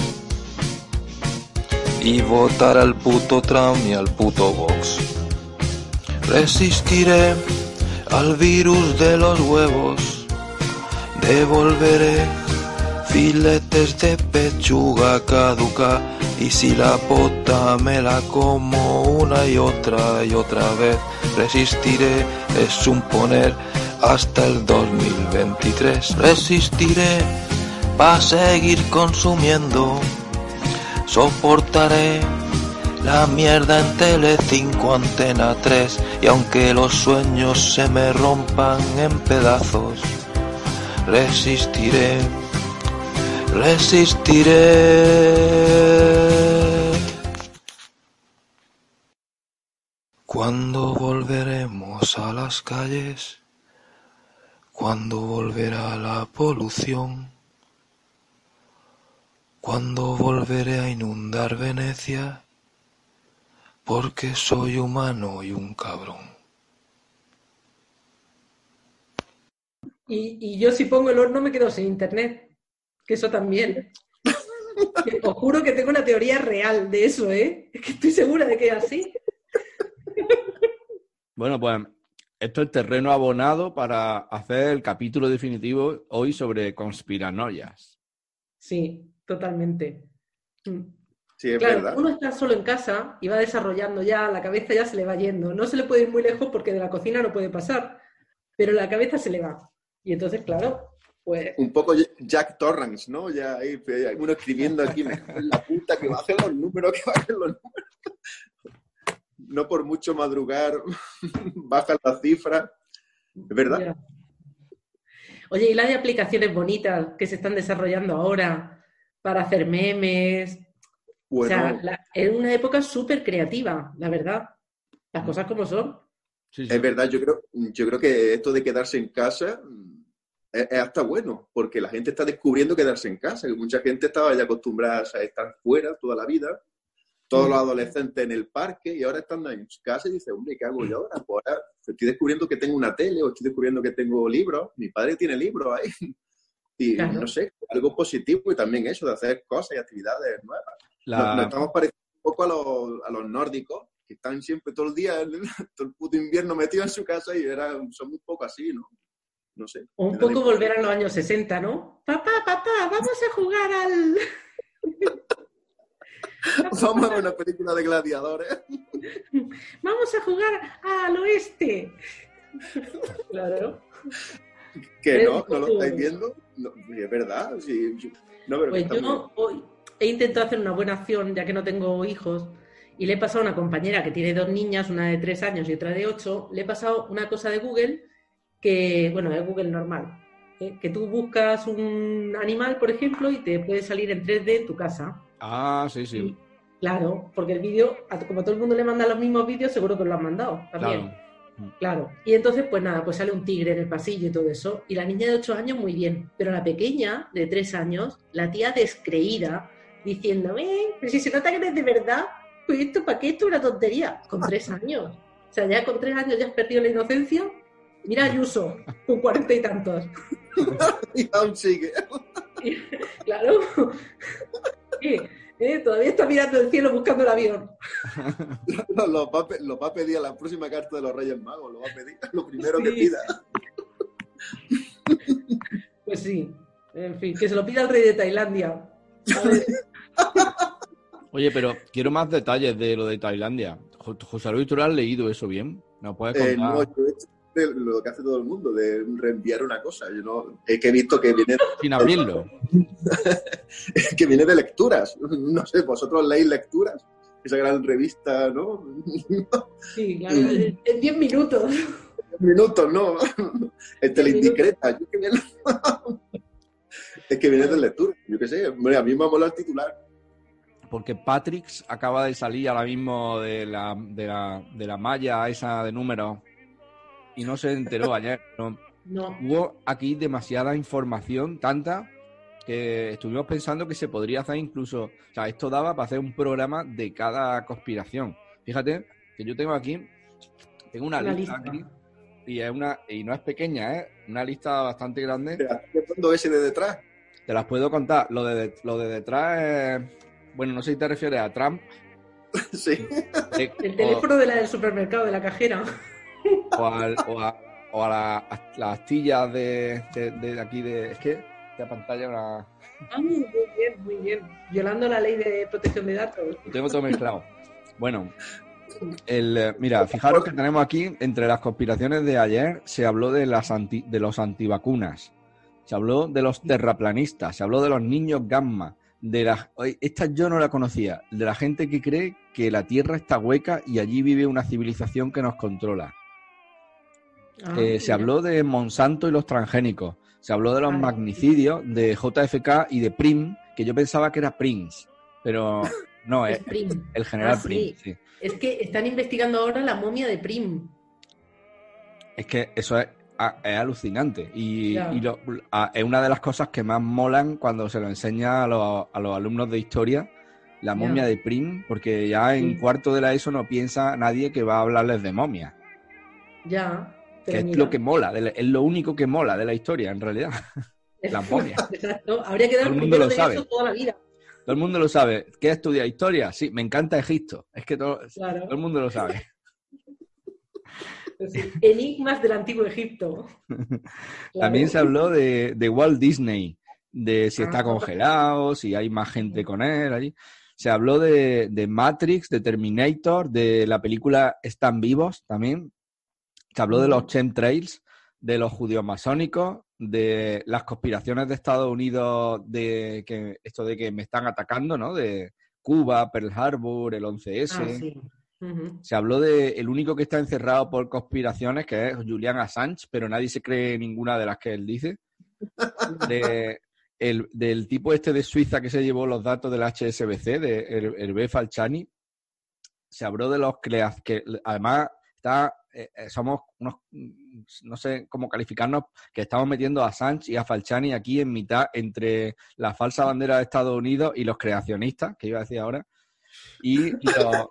y votar al puto Trump y al puto Vox. Resistiré al virus de los huevos, Te volveré filetes de pechuga caduca y si la bota me la como una y otra y otra vez resistiré es un poner hasta el 2023 resistiré para seguir consumiendo soportaré la mierda en Tele5 Antena 3 y aunque los sueños se me rompan en pedazos resistiré resistiré. ¿Cuándo volveremos a las calles? ¿Cuándo volverá la polución? ¿Cuándo volveré a inundar Venecia? Porque soy humano y un cabrón. Y, y yo si pongo el horno me quedo sin internet. Que eso también. Os juro que tengo una teoría real de eso, ¿eh? Es que estoy segura de que es así. Bueno, pues esto es terreno abonado para hacer el capítulo definitivo hoy sobre conspiranoias. Sí, totalmente. Mm. Sí, es claro, verdad. uno está solo en casa y va desarrollando ya, la cabeza ya se le va yendo. No se le puede ir muy lejos porque de la cocina no puede pasar, pero la cabeza se le va. Y entonces, claro, pues Un poco Jack Torrance, ¿no? Ya ahí eh, uno escribiendo aquí, me la puta, que bajen los números, que bajen los números. No por mucho madrugar, bajan las cifras. Es verdad. Ya. Oye, y las de aplicaciones bonitas que se están desarrollando ahora para hacer memes. O sea, Bueno. la- es una época súper creativa, la verdad. Las cosas como son. Es verdad, yo creo, yo creo que esto de quedarse en casa mm, es, es hasta bueno, porque la gente está descubriendo quedarse en casa, que mucha gente estaba ya acostumbrada a estar fuera toda la vida, todos los adolescentes en el parque, y ahora están en su casa y dicen, hombre, ¿qué hago yo ahora? Pues ahora estoy descubriendo que tengo una tele o estoy descubriendo que tengo libros, mi padre tiene libros ahí. Y Claro. no sé, algo positivo y también eso de hacer cosas y actividades nuevas. La- Nos, nos estamos pareciendo un poco a los, a los nórdicos, que están siempre todo el día, todo el puto invierno metidos en su casa y era, son un poco así, ¿no? No sé. Un poco volver a los años 60, ¿no? Papá, papá, vamos a jugar al... Vamos a ver una película de gladiadores. Vamos a jugar al oeste. Claro. Que no, no lo estáis viendo. No, es verdad. Sí, sí. No, pero Pues yo hoy he intentado hacer una buena acción, ya que no tengo hijos, y le he pasado a una compañera que tiene dos niñas, una de tres años y otra de ocho, le he pasado una cosa de Google que, bueno, es Google normal, ¿eh? que tú buscas un animal, por ejemplo, y te puede salir en 3D en tu casa. Ah, sí, sí. Claro, porque el vídeo, como todo el mundo le manda los mismos vídeos, seguro que lo han mandado también. Claro. Claro. Y entonces, pues nada, pues sale un tigre en el pasillo y todo eso. Y la niña de 8 años, muy bien. Pero la pequeña, de 3 años, la tía descreída, diciendo, eh, pero si se nota que no es de verdad, pues esto, ¿para qué esto es una tontería? Con 3 años. O sea, ya con 3 años ya has perdido la inocencia. Mira Ayuso, con cuarenta y tantos. y aún sigue. Claro. ¿Eh? Todavía está mirando el cielo buscando el avión. Lo, lo va, a pe- lo va a pedir a la próxima carta de los Reyes Magos. Lo va a pedir. Lo primero que pida. Pues sí. En fin, que se lo pida el rey de Tailandia. Oye, pero quiero más detalles de lo de Tailandia. Jo- José Luis, ¿tú lo has leído eso bien? ¿Nos puedes Eh, contar? no, yo he hecho de lo que hace todo el mundo, de reenviar una cosa. Yo no, es que he visto que viene, Sin abrirlo. que viene de lecturas. No sé, vosotros leéis lecturas, esa gran revista, ¿no? Sí, claro. En 10 minutos. Minutos, ¿no? El teleindiscreta. Yo que viene... es que viene de lectura. Yo qué sé, hombre, a mí me ha molado el titular. Porque Patrix acaba de salir ahora mismo de la, de la, de la malla esa de números y no se enteró ayer. ¿no? No. Hubo aquí demasiada información, tanta, que estuvimos pensando que se podría hacer incluso. O sea, esto daba para hacer un programa de cada conspiración. Fíjate que yo tengo aquí, tengo una, Una lista, lista. aquí, y, es una, y no es pequeña, ¿eh? Una lista bastante grande. ¿Qué fondo ese de detrás? Te las puedo contar. Lo de, lo de detrás es. Bueno, no sé si te refieres a Trump. Sí. eh, El o- teléfono de la del supermercado, de la cajera. O, al- o a, o a, la- a las astillas de, de- de aquí de... Es que esta pantalla la- Ah, muy bien, muy bien. Violando la ley de protección de datos. lo tengo todo mezclado. Bueno, el, eh, mira, fijaros que tenemos aquí, entre las conspiraciones de ayer, se habló de, las anti- de los antivacunas, se habló de los terraplanistas, se habló de los niños gamma, de las... Esta yo no la conocía, de la gente que cree que la Tierra está hueca y allí vive una civilización que nos controla. Ah, Eh, se habló de Monsanto y los transgénicos. Se habló de los Ah, magnicidios de JFK y de Prim, que yo pensaba que era Prince, pero no, Es es Prim. el general Ah. Prim. sí. Es que están investigando ahora la momia de Prim. Es que eso es, alucinante y, lo- es una de las cosas que más molan cuando se lo enseña a los, a los alumnos de historia, la momia de Prim, porque ya en Sí. cuarto de la ESO no piensa nadie que va a hablarles de momia, Ya. Que es lo que mola, la- es lo único que mola de la historia en realidad, la momia. Exacto. Habría que dar Todo el mundo lo de sabe. toda la vida. Todo el mundo lo sabe. ¿Qué estudia historia? Sí, me encanta Egipto. Es que todo, Claro. todo el mundo lo sabe. Es decir, enigmas del antiguo Egipto. También se habló de, de Walt Disney, de si Ah. está congelado, si hay más gente con él allí. Se habló de, de Matrix, de Terminator, de la película Están vivos también. Se habló de los chemtrails, de los judíos masónicos, de las conspiraciones de Estados Unidos, de que esto de que me están atacando, ¿no? De Cuba, Pearl Harbor, el 11S. Ah, sí. Se habló de el único que está encerrado por conspiraciones, que es Julian Assange, pero nadie se cree ninguna de las que él dice. De, el, del tipo este de Suiza que se llevó los datos del HSBC, de B. Falciani. Se habló de los que además está, eh, eh, somos unos, mm, no sé cómo calificarnos, que estamos metiendo a Assange y a Falciani aquí en mitad entre la falsa bandera de Estados Unidos y los creacionistas, que iba a decir ahora, y los,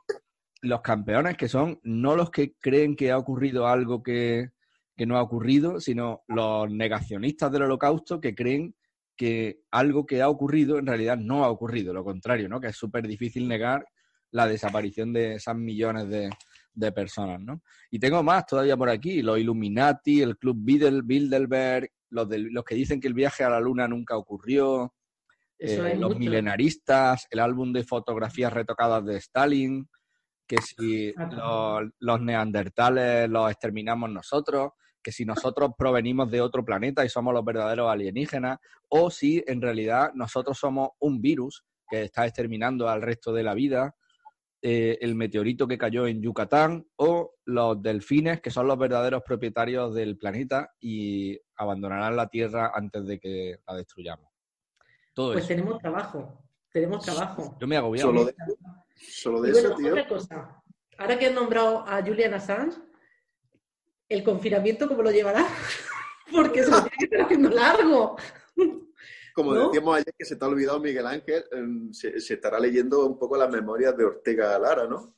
los campeones que son no los que creen que ha ocurrido algo que, que no ha ocurrido, sino los negacionistas del holocausto que creen que algo que ha ocurrido en realidad no ha ocurrido, lo contrario, ¿no? Que es súper difícil negar la desaparición de esas millones de, de personas, ¿no? Y tengo más todavía por aquí, los Illuminati, el Club Bilderberg, los, del- los que dicen que el viaje a la luna nunca ocurrió, eh, los mucho. milenaristas, el álbum de fotografías retocadas de Stalin, que si Ah, los, los neandertales los exterminamos nosotros, que si nosotros provenimos de otro planeta y somos los verdaderos alienígenas, o si en realidad nosotros somos un virus que está exterminando al resto de la vida, eh, el meteorito que cayó en Yucatán, o los delfines, que son los verdaderos propietarios del planeta y abandonarán la Tierra antes de que la destruyamos. Todo Pues eso. tenemos trabajo. Tenemos trabajo. Yo me he agobiado. Solo de, solo de Y bueno, eso, tío. otra cosa. Ahora que han nombrado a Julian Assange, ¿el confinamiento cómo lo llevará? Porque se lo tiene que estar haciendo largo. Como ¿No? decíamos ayer que se te ha olvidado Miguel Ángel, em, se, se estará leyendo un poco las memorias de Ortega Lara, ¿no?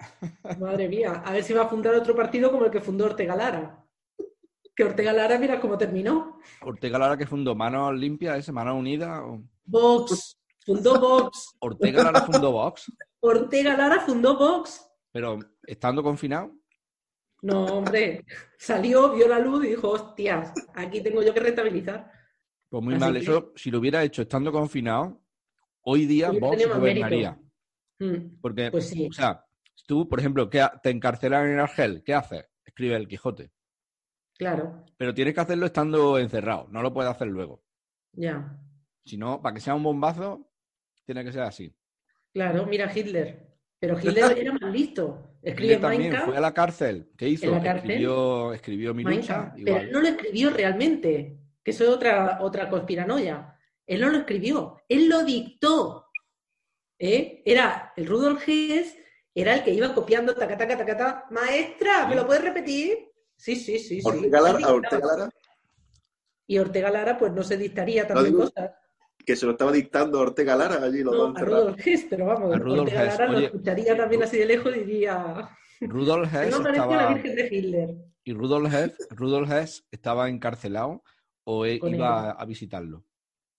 Madre mía, a ver si va a fundar otro partido como el que fundó Ortega Lara. Que Ortega Lara, mira cómo terminó. Ortega Lara que fundó Manos Limpias, ese, Manos Unidas. o- Vox, fundó Vox. Ortega Lara fundó Vox, Ortega Lara fundó Vox. pero estando confinado. No, hombre, salió, vio la luz y dijo, hostias, aquí tengo yo que rentabilizar. Pues muy Así mal. que- Eso, si lo hubiera hecho estando confinado, hoy día Hubiera Vox tenido más gobernaría. mérito. Mm, Porque, Pues sí. o sea, tú, por ejemplo, que te encarcelan en Argel, ¿qué haces? Escribe el Quijote. Claro, Pero tienes que hacerlo estando encerrado, no lo puedes hacer luego. ya. Si no, para que sea un bombazo, tiene que ser así. Claro, mira Hitler. Pero Hitler era más listo. Escribe Hitler también fue a la cárcel. ¿Qué hizo? ¿En la cárcel? Escribió, escribió mi lucha. Pero no lo escribió realmente, que eso es otra, otra conspiranoia. Él no lo escribió, él lo dictó. ¿Eh? Era el Rudolf Hess, era el que iba copiando taca, taca, taca, taca. Maestra, ¿me lo puedes repetir? Sí, sí, sí. sí. Ortega Lara, a. Ortega Lara, Y Ortega Lara, pues no se dictaría también digo. cosas. que se lo estaba dictando a Ortega Lara allí los No, dos a encerrados. Rudolf Hess, pero vamos, A Rudolf Ortega Hess, Lara lo escucharía también así de lejos y diría. Rudolf Hess No parecía la estaba... Virgen de Hitler. ¿Y Rudolf Hess, Rudolf Hess estaba encarcelado o e- iba a visitarlo?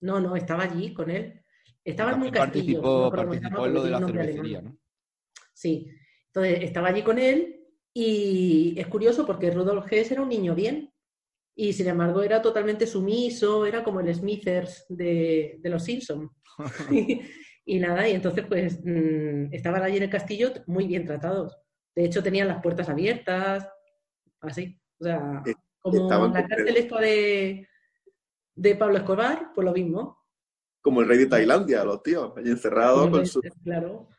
No, no, estaba allí con él. Estaba en un castillo. participó, en lo de la cervecería, alemán. ¿no? Sí. Entonces estaba allí con él Y es curioso porque Rudolf Hess era un niño bien y sin embargo era totalmente sumiso, era como el Smithers de, de los Simpsons. y nada, y entonces pues mm, estaban allí en el castillo muy bien tratados. De hecho tenían las puertas abiertas, así. O sea, Eh, como estaban la cárcel esta de, de Pablo Escobar, pues lo mismo. Como el rey de Tailandia, los tíos, allí encerrados con su, Claro,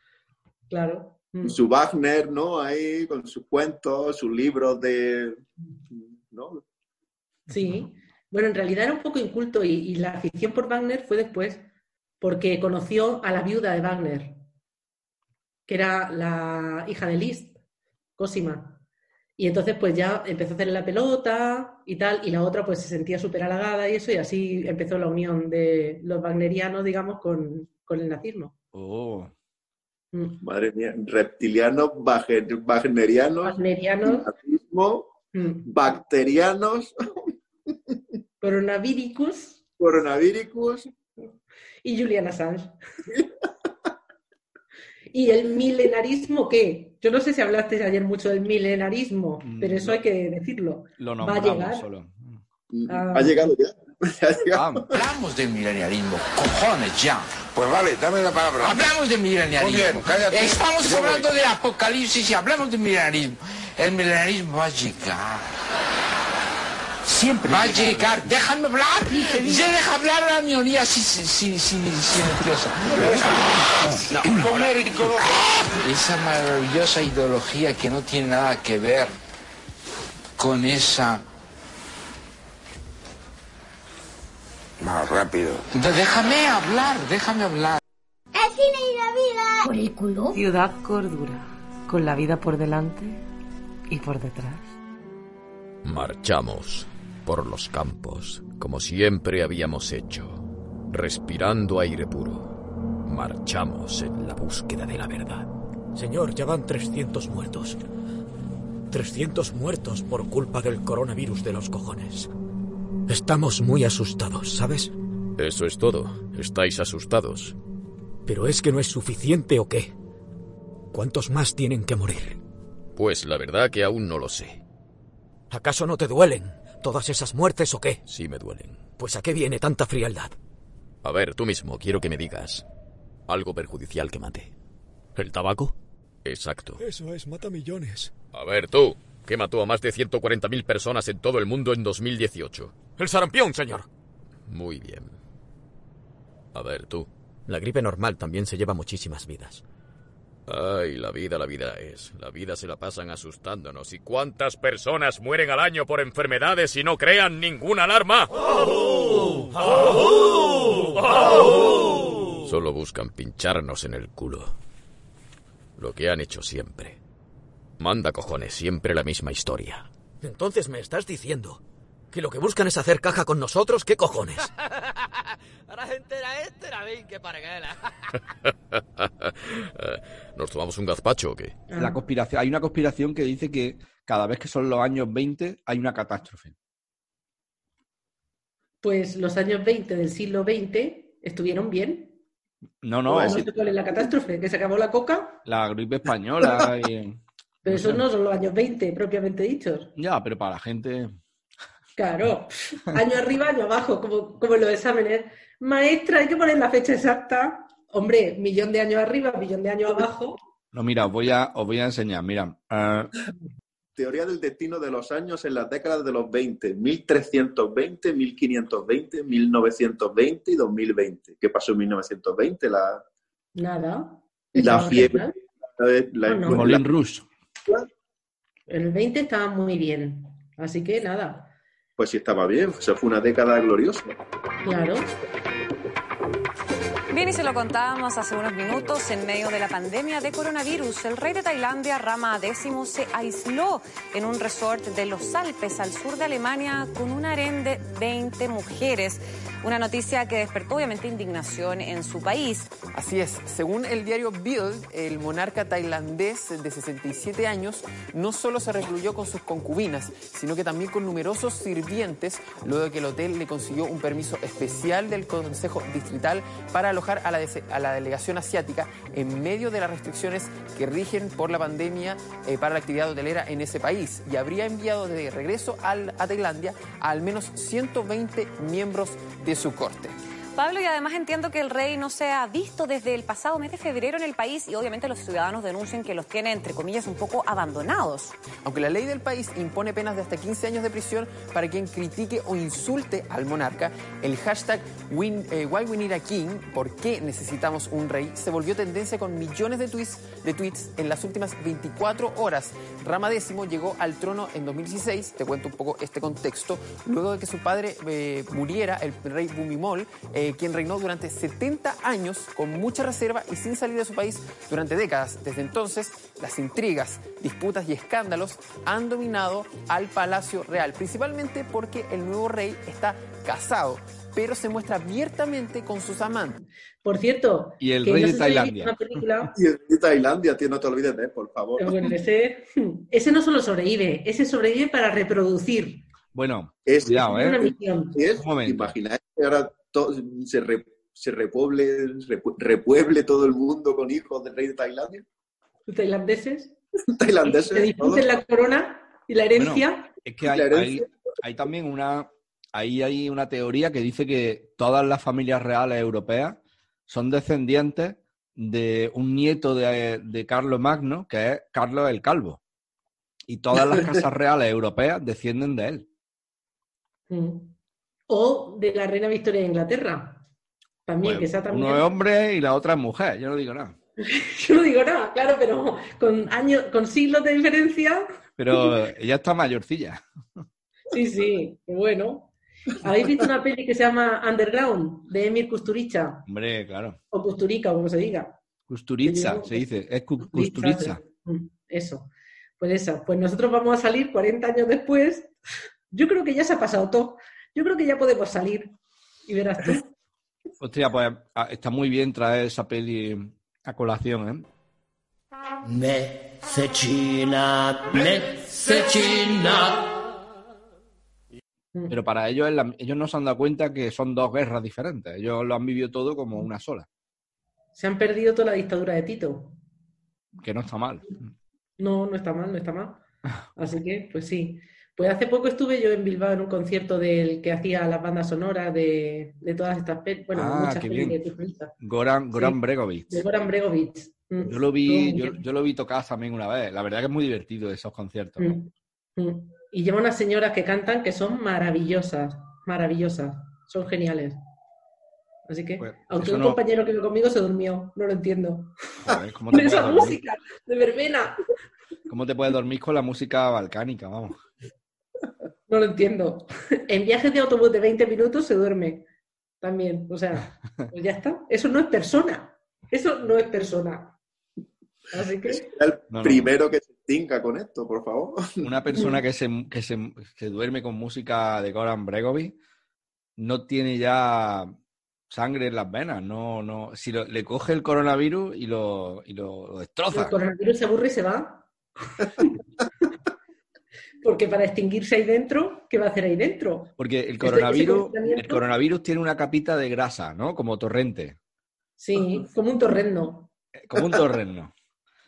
claro. Mm. su Wagner, ¿no? Ahí, con sus cuentos, sus libros de... ¿no? Sí, bueno, en realidad era un poco inculto y, y la afición por Wagner fue después, porque conoció a la viuda de Wagner, que era la hija de Liszt, Cosima. Y entonces pues ya empezó a hacer la pelota y tal, y la otra pues se sentía súper halagada y eso, y así empezó la unión de los wagnerianos, digamos, con, con el nazismo. Oh. Mm. Madre mía, reptilianos, wagner- wagnerianos, Wagnerianos, nazismo, mm, bacterianos, coronavirus coronavirus. y Julian Assange. ¿Y el milenarismo qué? Yo no sé si hablaste ayer mucho del milenarismo, pero eso hay que decirlo. Lo Va a llegar. solo. Ah. Ha llegado ya. Hablamos del milenialismo, cojones ya. Pues vale, dame la palabra. Hablamos del milenialismo. Muy bien, cállate. Estamos Yo hablando voy. de apocalipsis y hablamos del milenialismo. El milenialismo va a llegar. Siempre va a llegar. Déjame hablar. Se deja hablar a la minoría sin, sin, sin nerviosa. No, comer Esa maravillosa ideología que no tiene nada que ver con esa Más rápido. Déjame hablar, déjame hablar. El cine y la vida. Por el culo. Ciudad Cordura, con la vida por delante y por detrás. Marchamos por los campos, como siempre habíamos hecho, respirando aire puro. Marchamos en la búsqueda de la verdad. Señor, ya van 300 muertos. 300 muertos por culpa del coronavirus de los cojones. Estamos muy asustados, ¿sabes? Eso es todo. Estáis asustados. ¿Pero es que no es suficiente o qué? ¿Cuántos más tienen que morir? Pues la verdad que aún no lo sé. ¿Acaso no te duelen todas esas muertes o qué? Sí me duelen. Pues ¿a qué viene tanta frialdad? A ver, tú mismo, quiero que me digas. Algo perjudicial que mate. ¿El tabaco? Exacto. Eso es, mata millones. A ver, tú, ¿qué mató a más de 140.000 personas en todo el mundo en 2018? El sarampión, señor. Muy bien. A ver, tú. La gripe normal también se lleva muchísimas vidas. Ay, la vida, la vida es. La vida se la pasan asustándonos. ¿Y cuántas personas mueren al año por enfermedades y no crean ninguna alarma? Solo buscan pincharnos en el culo. Lo que han hecho siempre. Manda cojones, siempre la misma historia. Entonces me estás diciendo que lo que buscan es hacer caja con nosotros, ¿qué cojones? Ahora se entera este, la ven que parguela. ¿Nos tomamos un gazpacho o qué? La conspiración, hay una conspiración que dice que cada vez que son los años 20 hay una catástrofe. Pues los años 20 del siglo XX estuvieron bien. No, no, No sé cuál es la catástrofe, que se acabó la coca, la gripe española y... pero esos no son los años 20 propiamente dichos. Ya, pero para la gente... Claro, año arriba, año abajo, como, como en los exámenes. Maestra, hay que poner la fecha exacta. Hombre, millón de años arriba, millón de años abajo. No, mira, os voy a, os voy a enseñar. Mira, ah, Teoría del destino de los años en las décadas de los 20, 1320, 1520, 1920 y 2020. ¿Qué pasó en 1920? La, Nada. la fiebre. La, la- No, el 20 estaba muy bien. Así que nada, Pues sí estaba bien, eso fue una década gloriosa. claro. Bien, y se lo contábamos hace unos minutos, en medio de la pandemia de coronavirus, el rey de Tailandia, Rama X, se aisló en un resort de los Alpes, al sur de Alemania, con un harén de 20 mujeres. Una noticia que despertó obviamente indignación en su país. Así es, según el diario Bild, el monarca tailandés de 67 años no solo se recluyó con sus concubinas, sino que también con numerosos sirvientes, luego de que el hotel le consiguió un permiso especial del Consejo Distrital para alojar a la, delegación asiática en medio de las restricciones que rigen por la pandemia eh, para la actividad hotelera en ese país y habría enviado de regreso a Tailandia a al menos 120 miembros de su corte. Pablo, y además entiendo que el rey no se ha visto desde el pasado mes de febrero en el país y obviamente los ciudadanos denuncian que los tiene, entre comillas, un poco abandonados. Aunque la ley del país impone penas de hasta 15 años de prisión para quien critique o insulte al monarca, el hashtag Win- eh, Why We Need a King, ¿por qué necesitamos un rey?, se volvió tendencia con millones de tweets, de tweets en las últimas 24 horas. Rama X llegó al trono en 2016, te cuento un poco este contexto, luego de que su padre eh, muriera, el rey Bumimol, quien reinó durante 70 años con mucha reserva y sin salir de su país durante décadas. Desde entonces, las intrigas, disputas y escándalos han dominado al Palacio Real, principalmente porque el nuevo rey está casado, pero se muestra abiertamente con sus amantes. Por cierto, Y el rey no de si Tailandia. película, Y el de Tailandia, tío, no te olvides de por favor. bueno, ese, ese no solo sobrevive, ese sobrevive para reproducir. Bueno, Es- cuidado, Es una ¿eh? misión. Es, Un momento. imagináis que ahora to- se, re- se repueble, repu- repueble todo el mundo con hijos del rey de Tailandia. Tailandeses, que Tailandeses. disfruten todos. la corona y la herencia. Bueno, es que hay, La herencia. hay- hay también una, ahí hay una teoría que dice que todas las familias reales europeas son descendientes de un nieto de, de Carlos Magno, que es Carlos el Calvo. Y todas las casas reales europeas descienden de él. Mm. O de la reina Victoria de Inglaterra. También, que esa también. uno es hombre y la otra es mujer, yo no digo nada. Yo no digo nada, claro, pero con años, con siglos de diferencia, Pero ella está mayorcilla. sí, sí, bueno. ¿Habéis visto una peli que se llama Underground de Emir Kusturica? Hombre, claro. O Kusturica, o como se diga. Kusturica, se dice. Es Kusturica. Mm, Eso. Pues esa. Pues nosotros vamos a salir 40 años después. Yo creo que ya se ha pasado todo. Yo creo que ya podemos salir. Y verás tú. Hostia, pues ah, está muy bien traer esa peli a colación, ¿eh? Mececina, mececina. Pero para ellos, ellos no se han dado cuenta que son dos guerras diferentes. Ellos lo han vivido todo como una sola, Se han perdido toda la dictadura de Tito. que no está mal. No, no está mal, no está mal. Así que, pues sí. Pues hace poco estuve yo en Bilbao en un concierto del que hacía las bandas sonoras de, de todas estas. Bueno, Ah, muchas de Tiflita. Goran, Goran Sí. Bregovic. De Goran Bregovic. Mm. Yo lo vi, yo, lo vi tocar también una vez. La verdad que es muy divertido esos conciertos. Mm, mm. Y lleva unas señoras que cantan que son maravillosas, maravillosas, son geniales. Así que, aunque Pues, eso un no- compañero que iba conmigo se durmió, no lo entiendo. Joder, ¿cómo, te Con esa dormir? música de verbena, ¿Cómo te puedes dormir con la música balcánica? Vamos. No lo entiendo. En viajes de autobús de 20 minutos se duerme también. O sea, pues ya está. Eso no es persona. Eso no es persona. Así que, El No, no. primero que se tinca con esto, por favor. Una persona que se, que se que duerme con música de Goran Bregovic no tiene ya sangre en las venas. No, no. Si lo- le coge el coronavirus y lo, y lo, lo destroza. el coronavirus se aburre y se va. Porque para extinguirse ahí dentro, ¿qué va a hacer ahí dentro? Porque el coronavirus, el coronavirus tiene una capita de grasa, ¿no? Como torrente, Sí, como un torrendo. como un torreno.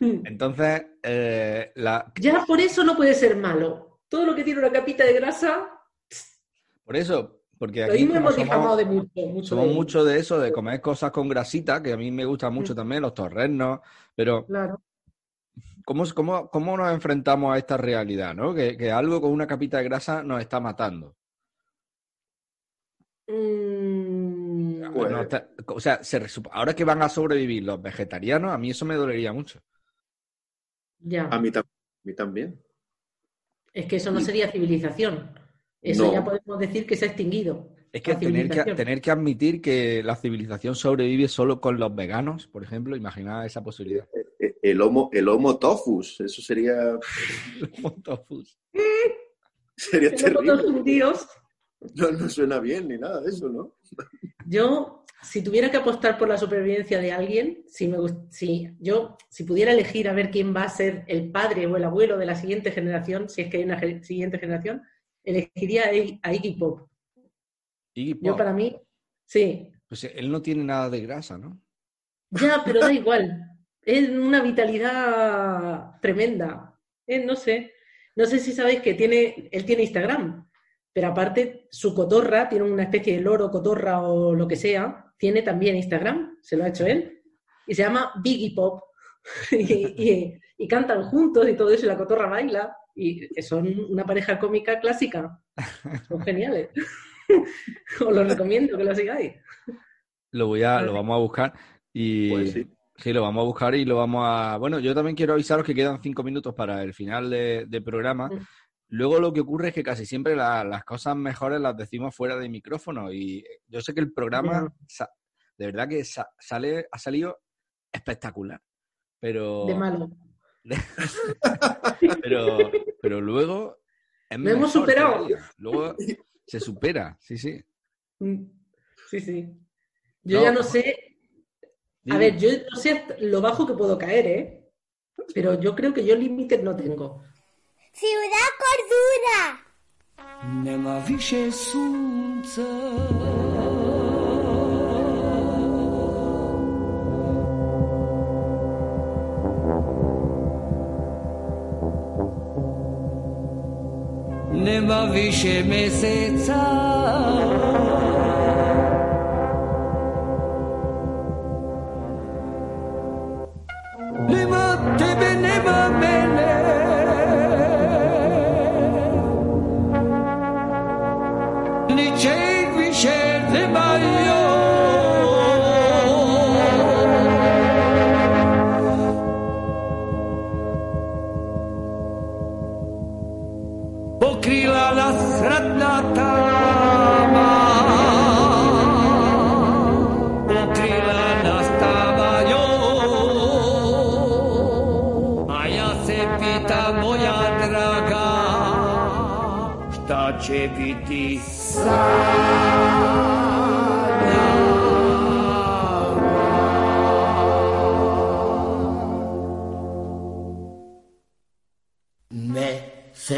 Entonces, eh, la, Ya por eso no puede ser malo. Todo lo que tiene una capita de grasa, por eso, porque lo aquí como hemos somos, de mucho. mucho somos de- mucho de eso, de comer cosas con grasita, que a mí me gustan mucho Mm. también, los torrenos, pero Claro. ¿Cómo, cómo, cómo nos enfrentamos a esta realidad, ¿no? Que, que algo con una capita de grasa nos está matando. Mm, No está- o sea, se ahora que van a sobrevivir los vegetarianos, a mí eso me dolería mucho. ya. A mí, tam- a mí también. Es que eso no sería civilización. Eso No. ya podemos decir que se ha extinguido. Es que tener, que tener que admitir que la civilización sobrevive solo con los veganos, por ejemplo, imagina esa posibilidad. Eh, El homo, el homo tofus, eso sería, Tofus. sería Tenemos terrible. No, no suena bien ni nada de eso, ¿no? Yo, si tuviera que apostar por la supervivencia de alguien, si me gust- si yo, si pudiera elegir a ver quién va a ser el padre o el abuelo de la siguiente generación, si es que hay una siguiente generación, elegiría a, I- a Iggy Pop. Yo para mí, sí, Pues él no tiene nada de grasa, ¿no? Ya, pero da igual. Es una vitalidad tremenda. Eh, no sé. No sé si sabéis que tiene, él tiene Instagram, pero aparte su cotorra, tiene una especie de loro, cotorra o lo que sea, tiene también Instagram, se lo ha hecho él, y se llama Biggie Pop. y, y- y cantan juntos y todo eso, y la cotorra baila, y son una pareja cómica clásica. Son geniales. Os lo recomiendo que lo sigáis. Lo voy a, lo vamos a buscar y Pues sí. lo vamos a buscar y lo vamos a. Bueno, yo también quiero avisaros que quedan cinco minutos para el final de- del programa. Luego lo que ocurre es que casi siempre la- las cosas mejores las decimos fuera de micrófono y yo sé que el programa sa- de verdad que sa- sale ha salido espectacular, pero De malo. pero pero luego es Lo hemos superado. todavía. Luego se supera, sí, sí. Mm, Sí, sí. Yo No, ya no sé. A dime. ver, yo no sé lo bajo que puedo caer, ¿eh? Pero yo creo que yo límites no tengo. Ciudad Cordura. nebaví se mesiaca.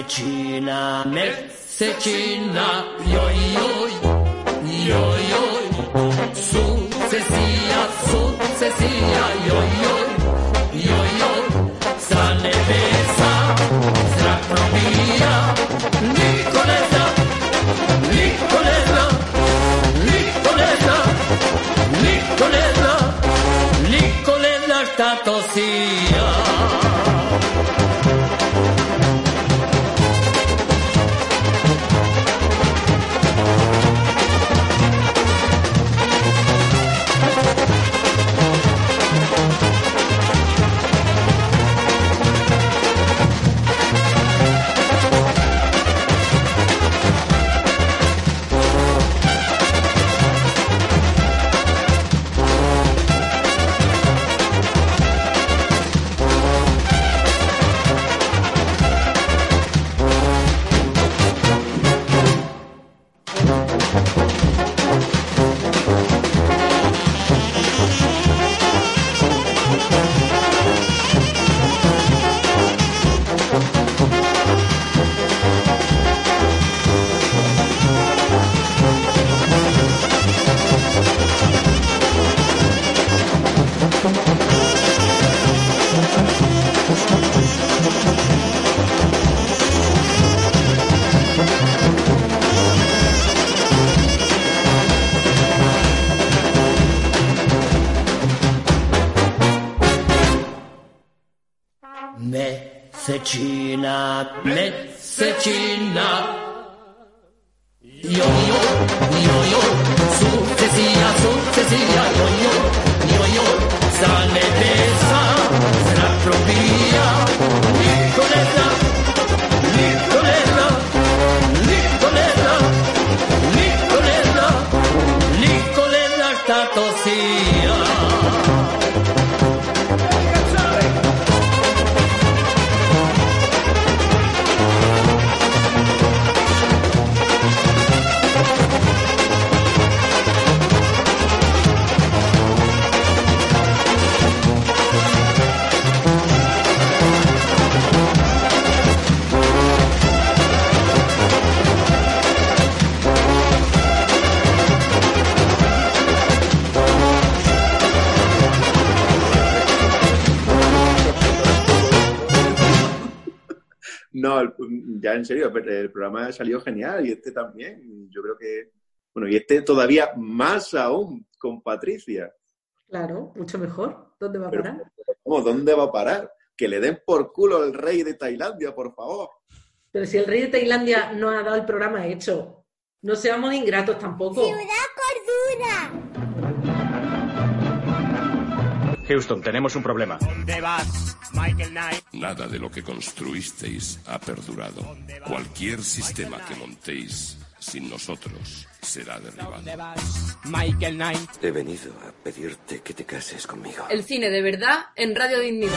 Cecina, Cecina, Yo yo, yo yo, su, Cecilia, yo Cecilia, Yo. En serio, el programa salió genial y este también. Yo creo que, bueno, y este todavía más aún con Patricia. Claro, mucho mejor. ¿Dónde va a Pero, parar? ¿cómo? ¿Dónde va a parar? Que le den por culo al rey de Tailandia, por favor. Pero si el rey de Tailandia no ha dado el programa hecho, no seamos ingratos tampoco. Ciudad Cordura. Houston, tenemos un problema. ¿Dónde vas, Michael Knight? Nada de lo que construisteis ha perdurado. Cualquier sistema que montéis sin nosotros será derribado. Michael Knight. He venido a pedirte que te cases conmigo. El cine de verdad en Radio Dignidad.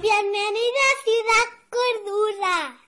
Bienvenida a Ciudad Cordura.